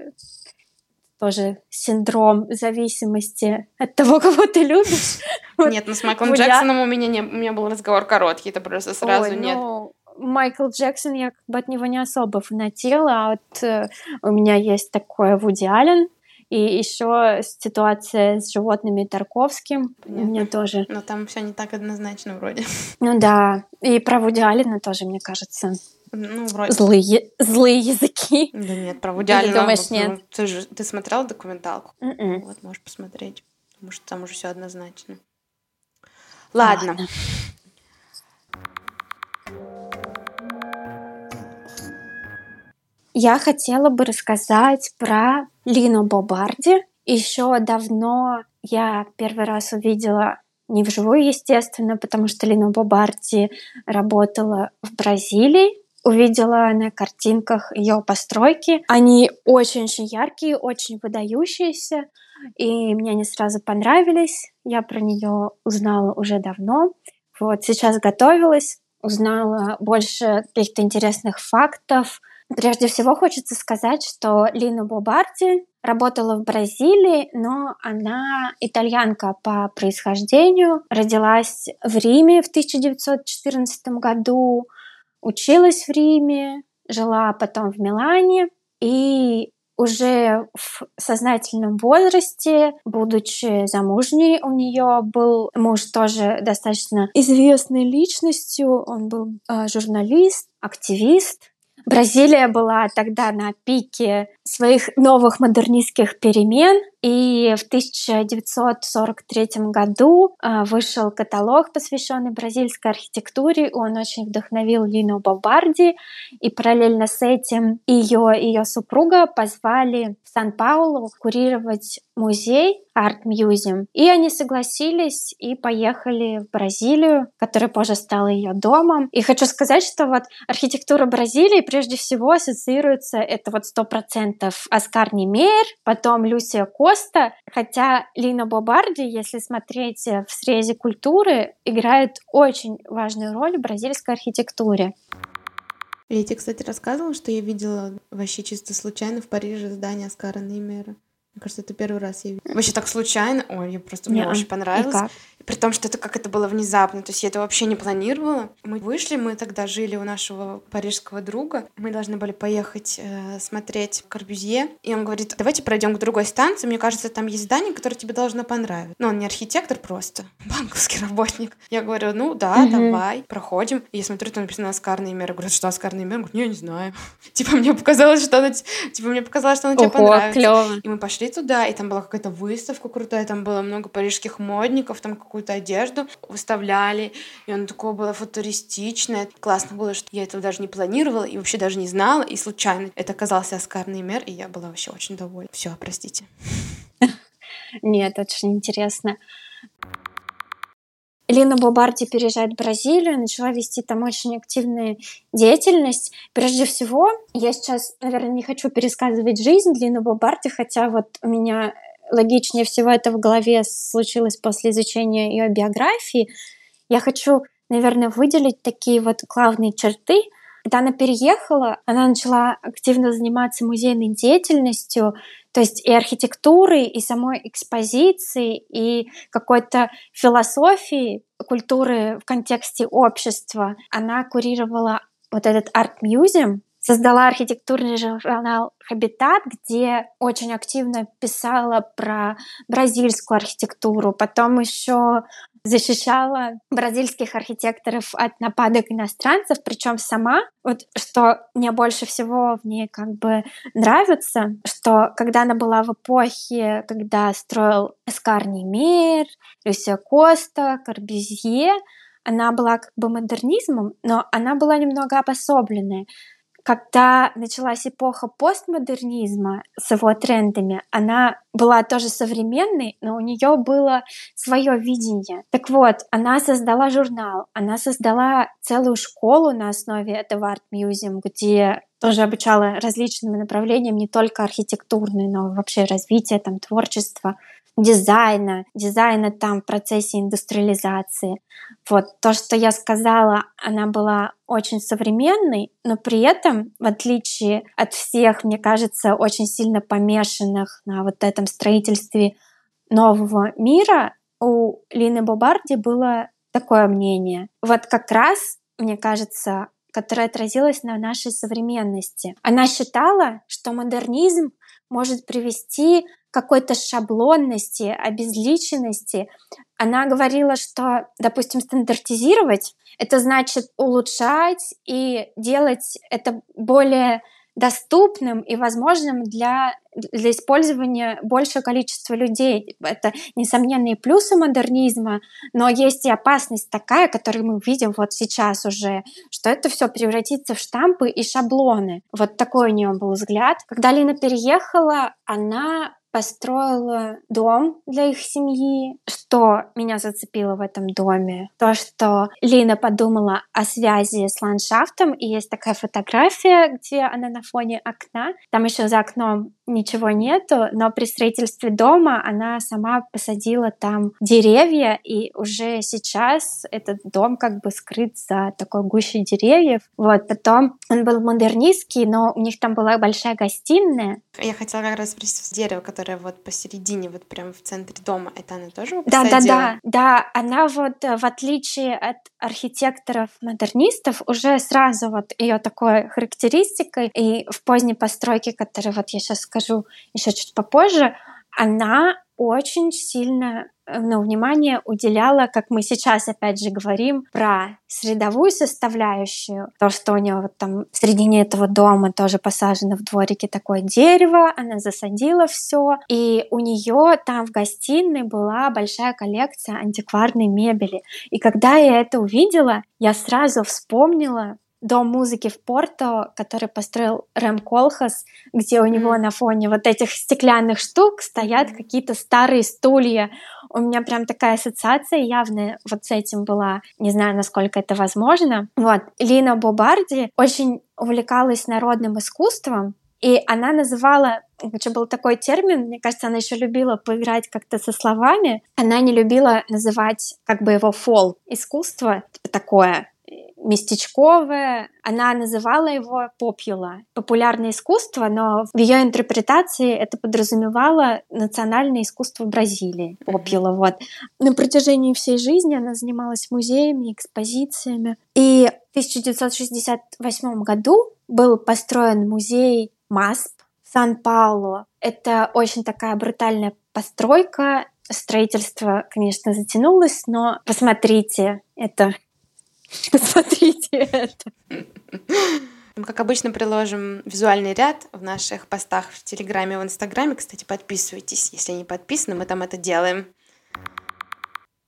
тоже синдром зависимости от того, *laughs* кого ты любишь. Нет, ну с Майклом Джексоном у меня не, у меня был разговор короткий, это просто сразу Ой, нет. ну, Майкл Джексон, я как бы от него не особо фанатела, а вот э, у меня есть такое Вуди Аллен, и еще ситуация с животными Тарковским у Понятно. меня тоже. Но там все не так однозначно вроде. *laughs* Ну да, и про Вуди тоже, мне кажется, Ну, вроде. злые, злые языки. Да нет, про Вуди Аллена, думаешь, нет? Ты, же, ты смотрела документалку? М-м. Вот, можешь посмотреть. Потому что там уже все однозначно. Ладно. Ладно. Я хотела бы рассказать про Лину Бобарди. Еще давно я первый раз увидела не вживую, естественно, потому что Лина Бобарди работала в Бразилии. Увидела на картинках ее постройки. Они очень-очень яркие, очень выдающиеся. И мне они сразу понравились. Я про нее узнала уже давно. Вот сейчас готовилась, узнала больше каких-то интересных фактов. Прежде всего хочется сказать, что Лина Бобарди работала в Бразилии, но она итальянка по происхождению, родилась в Риме в 1914 году, училась в Риме, жила потом в Милане и уже в сознательном возрасте, будучи замужней, у нее был муж тоже достаточно известной личностью, он был э, журналист, активист, Бразилия была тогда на пике своих новых модернистских перемен, и в 1943 году э, вышел каталог, посвященный бразильской архитектуре. Он очень вдохновил Лину Бобарди, и параллельно с этим ее и ее супруга позвали в Сан-Паулу курировать музей Art Museum. И они согласились и поехали в Бразилию, которая позже стала ее домом. И хочу сказать, что вот архитектура Бразилии прежде всего ассоциируется, это вот 100% моментов Оскар Немейер, потом Люсия Коста, хотя Лина Бобарди, если смотреть э, в срезе культуры, играет очень важную роль в бразильской архитектуре. Я тебе, кстати, рассказывала, что я видела вообще чисто случайно в Париже здание Оскара Неймера. Мне кажется, это первый раз я видела. Вообще так случайно. Ой, я просто, мне очень понравилось. При том, что это как это было внезапно. То есть я это вообще не планировала. Мы вышли, мы тогда жили у нашего парижского друга. Мы должны были поехать э, смотреть Корбюзье. И он говорит, давайте пройдем к другой станции. Мне кажется, там есть здание, которое тебе должно понравиться. Но он не архитектор просто, *laughs* банковский работник. Я говорю, ну да, mm-hmm. давай, проходим. И я смотрю, там написано Оскарный мер. Я говорю, что Оскарный мер? Он говорит, не, я не знаю. *laughs* Типа мне показалось, что она, типа мне показалось, что она тебе понравится. Клево. И мы пошли туда, и там была какая-то выставка крутая, там было много парижских модников, там какую-то одежду выставляли, и он такое было футуристичное. Классно было, что я этого даже не планировала и вообще даже не знала, и случайно это оказался Оскарный мер, и я была вообще очень довольна. Все, простите. *laughs* Нет, очень интересно. Лина Бобарди переезжает в Бразилию, начала вести там очень активную деятельность. Прежде всего, я сейчас, наверное, не хочу пересказывать жизнь Лины Бобарди, хотя вот у меня логичнее всего это в голове случилось после изучения ее биографии. Я хочу, наверное, выделить такие вот главные черты. Когда она переехала, она начала активно заниматься музейной деятельностью, то есть и архитектурой, и самой экспозицией, и какой-то философией культуры в контексте общества. Она курировала вот этот арт-мюзеум, создала архитектурный журнал «Хабитат», где очень активно писала про бразильскую архитектуру. Потом еще защищала бразильских архитекторов от нападок иностранцев, причем сама, вот что мне больше всего в ней как бы нравится, что когда она была в эпохе, когда строил Эскар Немер, Люсия Коста, Корбюзье, она была как бы модернизмом, но она была немного обособленная когда началась эпоха постмодернизма с его трендами, она была тоже современной, но у нее было свое видение. Так вот, она создала журнал, она создала целую школу на основе этого Art Museum, где тоже обучала различным направлениям, не только архитектурные, но вообще развитие там, творчества, дизайна, дизайна там в процессе индустриализации. Вот то, что я сказала, она была очень современной, но при этом, в отличие от всех, мне кажется, очень сильно помешанных на вот этом строительстве нового мира, у Лины Бобарди было такое мнение. Вот как раз, мне кажется, которое отразилось на нашей современности. Она считала, что модернизм может привести к какой-то шаблонности, обезличенности. Она говорила, что, допустим, стандартизировать — это значит улучшать и делать это более доступным и возможным для, для использования большего количества людей. Это несомненные плюсы модернизма, но есть и опасность такая, которую мы видим вот сейчас уже, что это все превратится в штампы и шаблоны. Вот такой у нее был взгляд. Когда Лина переехала, она построила дом для их семьи. Что меня зацепило в этом доме? То, что Лина подумала о связи с ландшафтом, и есть такая фотография, где она на фоне окна. Там еще за окном ничего нету, но при строительстве дома она сама посадила там деревья, и уже сейчас этот дом как бы скрыт за такой гущей деревьев. Вот, потом он был модернистский, но у них там была большая гостиная. Я хотела как раз спросить дерево, которое вот посередине, вот прям в центре дома, это она тоже Да, да, да, да. Она вот, э, в отличие от архитекторов-модернистов, уже сразу вот ее такой характеристикой и в поздней постройке, которую вот я сейчас скажу еще чуть попозже, она очень сильно э, ну, внимание уделяла, как мы сейчас опять же говорим, про средовую составляющую. То, что у нее вот там в середине этого дома тоже посажено в дворике такое дерево, она засадила все. И у нее там в гостиной была большая коллекция антикварной мебели. И когда я это увидела, я сразу вспомнила дом музыки в Порто, который построил Рэм Колхас, где у него на фоне вот этих стеклянных штук стоят какие-то старые стулья. У меня прям такая ассоциация явная вот с этим была. Не знаю, насколько это возможно. Вот. Лина Бобарди очень увлекалась народным искусством, и она называла, еще был такой термин, мне кажется, она еще любила поиграть как-то со словами. Она не любила называть как бы его фол искусство, типа такое местечковое. Она называла его попула, популярное искусство, но в ее интерпретации это подразумевало национальное искусство Бразилии, попула. Вот. На протяжении всей жизни она занималась музеями, экспозициями. И в 1968 году был построен музей МАСП в Сан-Паулу. Это очень такая брутальная постройка. Строительство, конечно, затянулось, но посмотрите, это *laughs* Посмотрите это. Мы, как обычно, приложим визуальный ряд в наших постах в Телеграме и в Инстаграме. Кстати, подписывайтесь. Если не подписаны, мы там это делаем.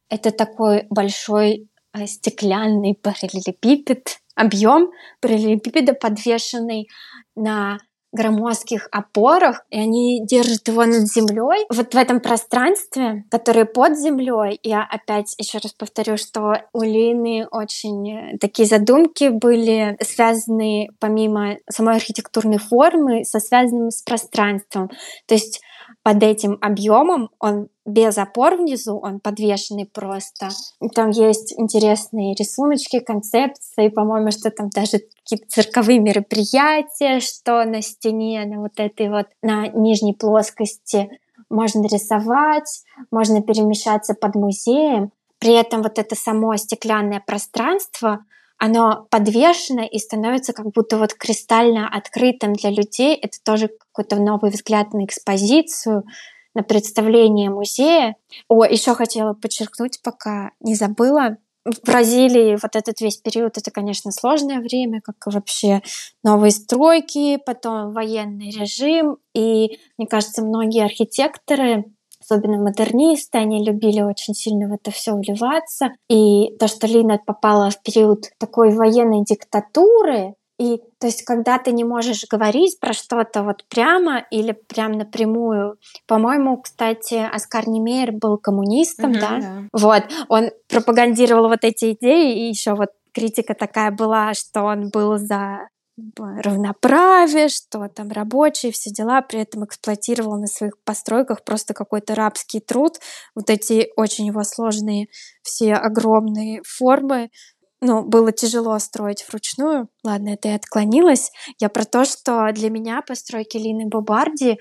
Это такой большой э, стеклянный параллелепипед, объем параллелепипеда, подвешенный на громоздких опорах, и они держат его над землей. Вот в этом пространстве, которое под землей, я опять еще раз повторю, что у Лины очень э, такие задумки были связаны помимо самой архитектурной формы, со связанным с пространством. То есть под этим объемом, он без опор внизу, он подвешенный просто. Там есть интересные рисуночки, концепции, по-моему, что там даже какие-то цирковые мероприятия, что на стене, на вот этой вот, на нижней плоскости можно рисовать, можно перемещаться под музеем. При этом вот это само стеклянное пространство, оно подвешено и становится как будто вот кристально открытым для людей. Это тоже какой-то новый взгляд на экспозицию, на представление музея. О, еще хотела подчеркнуть, пока не забыла. В Бразилии вот этот весь период, это, конечно, сложное время, как вообще новые стройки, потом военный режим. И, мне кажется, многие архитекторы особенно модернисты, они любили очень сильно в это все вливаться. И то, что Лина попала в период такой военной диктатуры, и то есть, когда ты не можешь говорить про что-то вот прямо или прям напрямую, по-моему, кстати, Оскар Немейер был коммунистом, mm-hmm, да? да? Вот, он пропагандировал вот эти идеи, и еще вот критика такая была, что он был за равноправие, что там рабочие, все дела, при этом эксплуатировал на своих постройках просто какой-то рабский труд, вот эти очень его сложные все огромные формы, ну, было тяжело строить вручную. Ладно, это и отклонилось. Я про то, что для меня постройки Лины Бобарди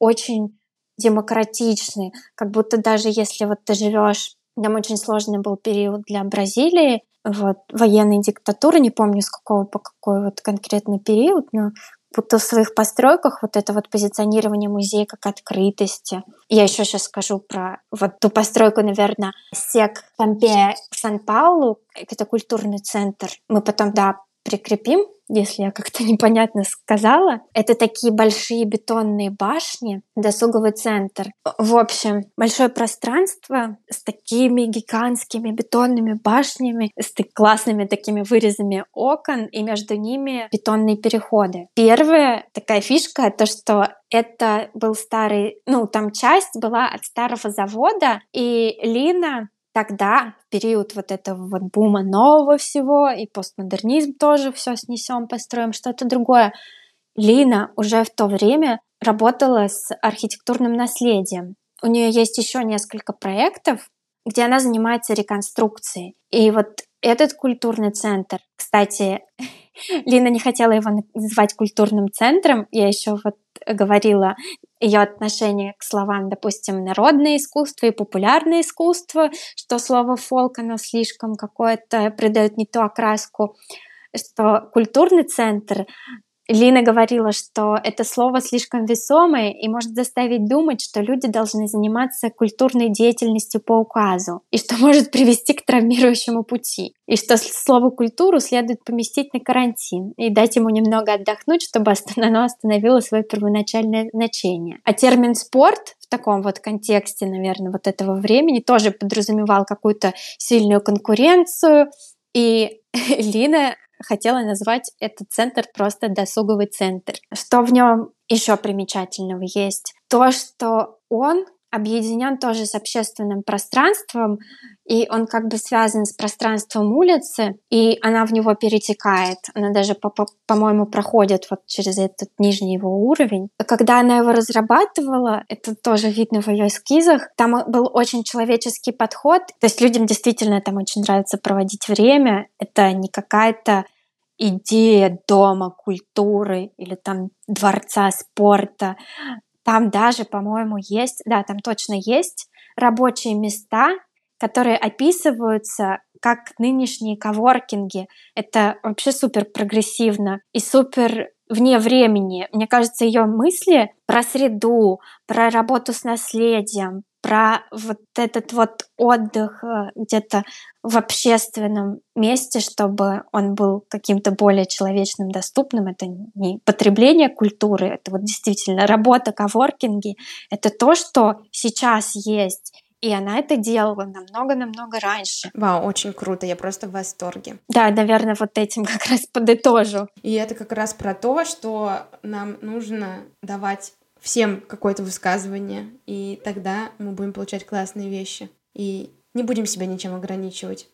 очень демократичны, как будто даже если вот ты живешь, там очень сложный был период для Бразилии, вот, военной диктатуры, не помню с какого по какой вот конкретный период, но будто в своих постройках вот это вот позиционирование музея как открытости. Я еще сейчас скажу про вот ту постройку, наверное, Сек Помпея Сан-Паулу. Это культурный центр. Мы потом, да, прикрепим если я как-то *laughs* непонятно сказала. Это такие большие бетонные башни, досуговый центр. В общем, большое пространство с такими гигантскими бетонными башнями, с классными такими вырезами окон, и между ними бетонные переходы. Первая такая фишка — то, что это был старый, ну, там часть была от старого завода, и Лина тогда, в период вот этого вот бума нового всего, и постмодернизм тоже все снесем, построим что-то другое, Лина уже в то время работала с архитектурным наследием. У нее есть еще несколько проектов, где она занимается реконструкцией. И вот этот культурный центр, кстати, *laughs* Лина не хотела его называть культурным центром, я еще вот говорила, ее отношение к словам, допустим, народное искусство и популярное искусство, что слово фолк, оно слишком какое-то придает не ту окраску, что культурный центр Лина говорила, что это слово слишком весомое и может заставить думать, что люди должны заниматься культурной деятельностью по указу, и что может привести к травмирующему пути, и что слово «культуру» следует поместить на карантин и дать ему немного отдохнуть, чтобы оно остановило свое первоначальное значение. А термин «спорт» в таком вот контексте, наверное, вот этого времени тоже подразумевал какую-то сильную конкуренцию, и *laughs* Лина хотела назвать этот центр просто досуговый центр. Что в нем еще примечательного есть? То, что он объединен тоже с общественным пространством, и он как бы связан с пространством улицы, и она в него перетекает. Она даже, по-моему, проходит вот через этот нижний его уровень. Когда она его разрабатывала, это тоже видно в ее эскизах, там был очень человеческий подход. То есть людям действительно там очень нравится проводить время. Это не какая-то идея дома культуры или там дворца спорта. Там даже, по-моему, есть, да, там точно есть рабочие места, которые описываются как нынешние коворкинги. Это вообще супер прогрессивно и супер вне времени. Мне кажется, ее мысли про среду, про работу с наследием, про вот этот вот отдых э, где-то в общественном месте, чтобы он был каким-то более человечным, доступным. Это не потребление культуры, это вот действительно работа, коворкинги. Это то, что сейчас есть. И она это делала намного-намного раньше. Вау, очень круто, я просто в восторге. Да, наверное, вот этим *laughs* как раз подытожу. И это как раз про то, что нам нужно давать всем какое-то высказывание, и тогда мы будем получать классные вещи. И не будем себя ничем ограничивать.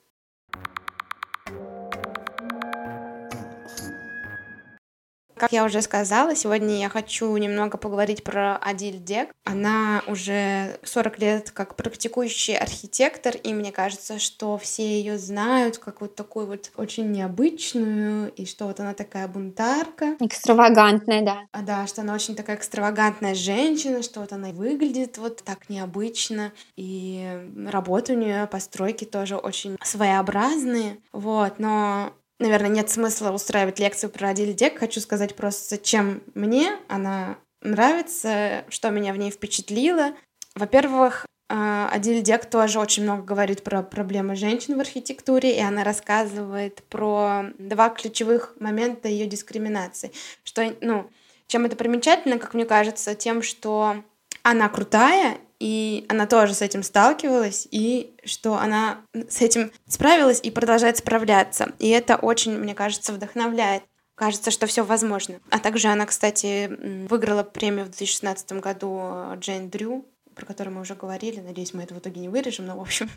Как я уже сказала, сегодня я хочу немного поговорить про Адиль Дек. Она уже 40 лет как практикующий архитектор, и мне кажется, что все ее знают как вот такую вот очень необычную, и что вот она такая бунтарка. Экстравагантная, да. А да, что она очень такая экстравагантная женщина, что вот она выглядит вот так необычно, и работа у нее, постройки тоже очень своеобразные, вот, но наверное, нет смысла устраивать лекцию про Адиль Дек. Хочу сказать просто, чем мне она нравится, что меня в ней впечатлило. Во-первых, а, Адиль Дек тоже очень много говорит про проблемы женщин в архитектуре, и она рассказывает про два ключевых момента ее дискриминации. Что, ну, чем это примечательно, как мне кажется, тем, что она крутая, и она тоже с этим сталкивалась, и что она с этим справилась и продолжает справляться. И это очень, мне кажется, вдохновляет. Кажется, что все возможно. А также она, кстати, выиграла премию в 2016 году Джейн Дрю про который мы уже говорили, надеюсь, мы это в итоге не вырежем, но, в общем,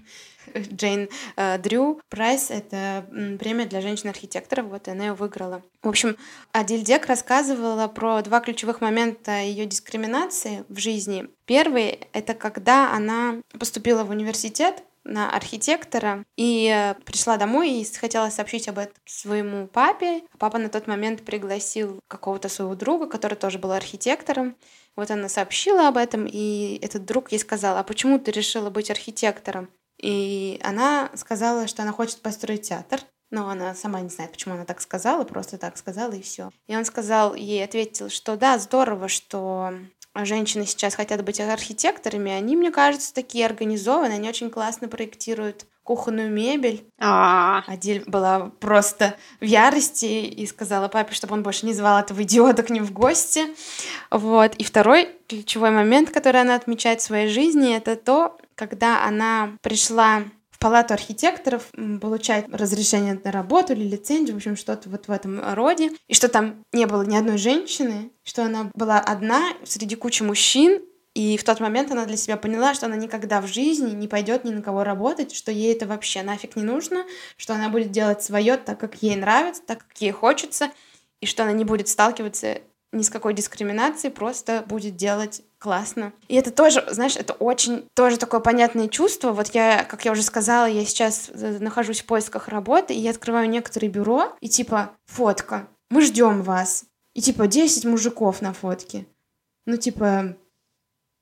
*laughs* Джейн э, Дрю Прайс — это премия для женщин-архитекторов, вот, она ее выиграла. В общем, Адиль Дек рассказывала про два ключевых момента ее дискриминации в жизни. Первый — это когда она поступила в университет, на архитектора и э, пришла домой и хотела сообщить об этом своему папе. Папа на тот момент пригласил какого-то своего друга, который тоже был архитектором. Вот она сообщила об этом, и этот друг ей сказал, а почему ты решила быть архитектором? И она сказала, что она хочет построить театр, но она сама не знает, почему она так сказала, просто так сказала и все. И он сказал, ей ответил, что да, здорово, что женщины сейчас хотят быть архитекторами, они, мне кажется, такие организованные, они очень классно проектируют кухонную мебель. А Адиль была просто в ярости и сказала папе, чтобы он больше не звал этого идиота к ним в гости. Вот. И второй ключевой момент, который она отмечает в своей жизни, это то, когда она пришла палату архитекторов получать разрешение на работу или лицензию, в общем, что-то вот в этом роде, и что там не было ни одной женщины, что она была одна среди кучи мужчин, и в тот момент она для себя поняла, что она никогда в жизни не пойдет ни на кого работать, что ей это вообще нафиг не нужно, что она будет делать свое так, как ей нравится, так, как ей хочется, и что она не будет сталкиваться ни с какой дискриминацией, просто будет делать классно. И это тоже, знаешь, это очень тоже такое понятное чувство. Вот я, как я уже сказала, я сейчас э, нахожусь в поисках работы, и я открываю некоторые бюро, и типа, фотка, мы ждем вас. И типа 10 мужиков на фотке. Ну, типа,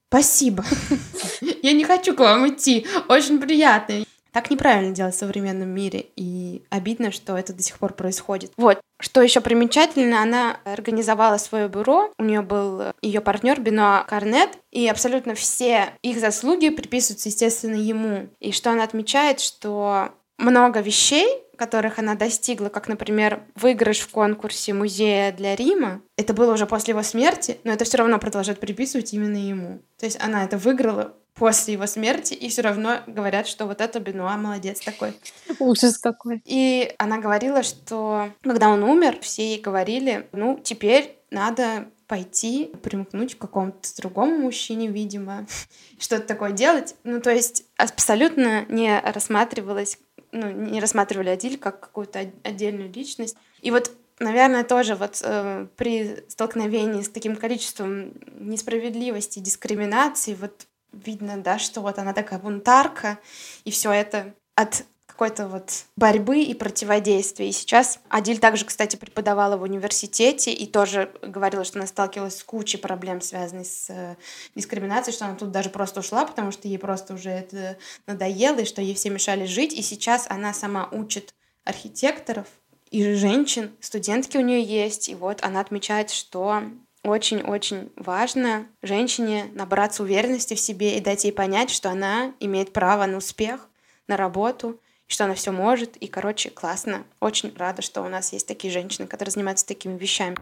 Спасибо. *laughs* Я не хочу к вам идти. Очень приятно. Так неправильно делать в современном мире, и обидно, что это до сих пор происходит. Вот. Что еще примечательно, она организовала свое бюро, у нее был ее партнер Бенуа Карнет, и абсолютно все их заслуги приписываются, естественно, ему. И что она отмечает, что много вещей, которых она достигла, как, например, выигрыш в конкурсе музея для Рима, это было уже после его смерти, но это все равно продолжает приписывать именно ему. То есть она это выиграла после его смерти, и все равно говорят, что вот это Бенуа молодец такой. Ужас какой. И она говорила, что когда он умер, все ей говорили, ну, теперь надо пойти примкнуть к какому-то другому мужчине, видимо, *laughs* что-то такое делать. Ну, то есть абсолютно не рассматривалось, ну, не рассматривали Адиль как какую-то отдельную личность. И вот наверное, тоже вот э, при столкновении с таким количеством несправедливости, дискриминации, вот видно, да, что вот она такая бунтарка, и все это от какой-то вот борьбы и противодействия. И сейчас Адиль также, кстати, преподавала в университете и тоже говорила, что она сталкивалась с кучей проблем, связанных с э, дискриминацией, что она тут даже просто ушла, потому что ей просто уже это надоело, и что ей все мешали жить. И сейчас она сама учит архитекторов и женщин, студентки у нее есть, и вот она отмечает, что очень-очень важно женщине набраться уверенности в себе и дать ей понять, что она имеет право на успех, на работу, что она все может. И, короче, классно. Очень рада, что у нас есть такие женщины, которые занимаются такими вещами.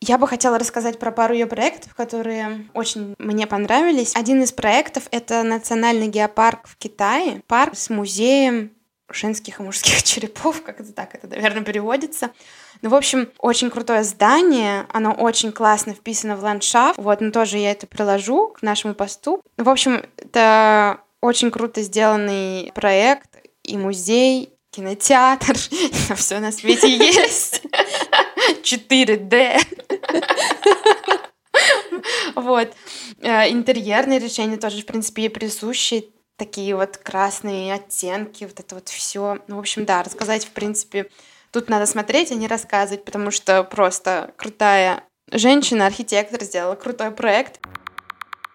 Я бы хотела рассказать про пару ее проектов, которые очень мне понравились. Один из проектов — это Национальный геопарк в Китае. Парк с музеем женских и мужских *laughs* черепов, как это так это, наверное, переводится. Ну, в общем, очень крутое здание, оно очень классно вписано в ландшафт. Вот, но тоже я это приложу к нашему посту. В общем, это очень круто сделанный проект и музей, кинотеатр, *laughs* все на свете *laughs* есть. 4D. Вот. Э, интерьерные решения тоже, в принципе, присущи. Такие вот красные оттенки, вот это вот все. Ну, в общем, да, рассказать, в принципе, Тут надо смотреть, а не рассказывать, потому что просто крутая женщина, архитектор, сделала крутой проект.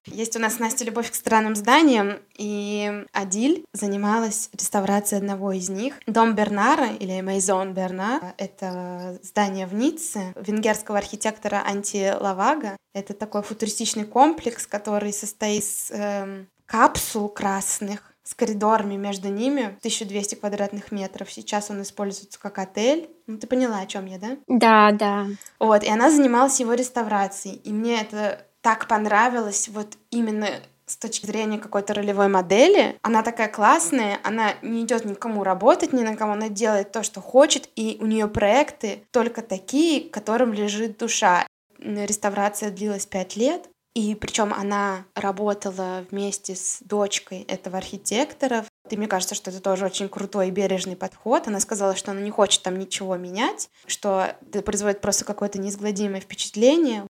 Есть у нас Настя любовь к странным зданиям, и Адиль занималась реставрацией одного из них. Дом Бернара или Мейзон Бернар — это здание в Ницце венгерского архитектора Анти Лавага. Это такой футуристичный комплекс, который состоит из э, капсул красных, с коридорами между ними, 1200 квадратных метров. Сейчас он используется как отель. Ну, ты поняла, о чем я, да? Да, да. Вот, и она занималась его реставрацией. И мне это так понравилось, вот именно с точки зрения какой-то ролевой модели. Она такая классная, она не идет никому работать, ни на кого, она делает то, что хочет, и у нее проекты только такие, которым лежит душа. Реставрация длилась пять лет, и причем она работала вместе с дочкой этого архитектора. И мне кажется, что это тоже очень крутой и бережный подход. Она сказала, что она не хочет там ничего менять, что это производит просто какое-то неизгладимое впечатление.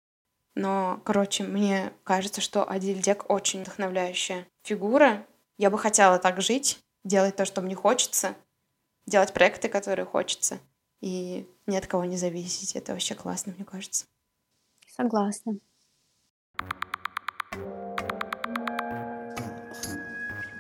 Но, короче, мне кажется, что Адильдек очень вдохновляющая фигура. Я бы хотела так жить, делать то, что мне хочется, делать проекты, которые хочется, и ни от кого не зависеть. Это вообще классно, мне кажется. Согласна.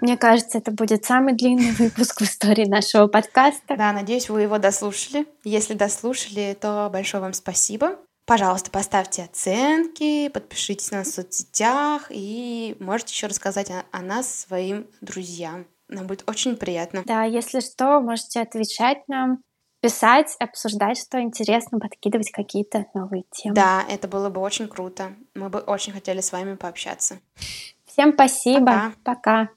Мне кажется, это будет самый длинный *laughs* выпуск в истории нашего подкаста. Да, надеюсь, вы его дослушали. Если дослушали, то большое вам спасибо. Пожалуйста, поставьте оценки, подпишитесь на нас в соцсетях и можете еще рассказать о, о нас своим друзьям. Нам будет очень приятно. Да, если что, можете отвечать нам, писать, обсуждать, что интересно, подкидывать какие-то новые темы. Да, это было бы очень круто. Мы бы очень хотели с вами пообщаться. Всем спасибо. Пока. Пока.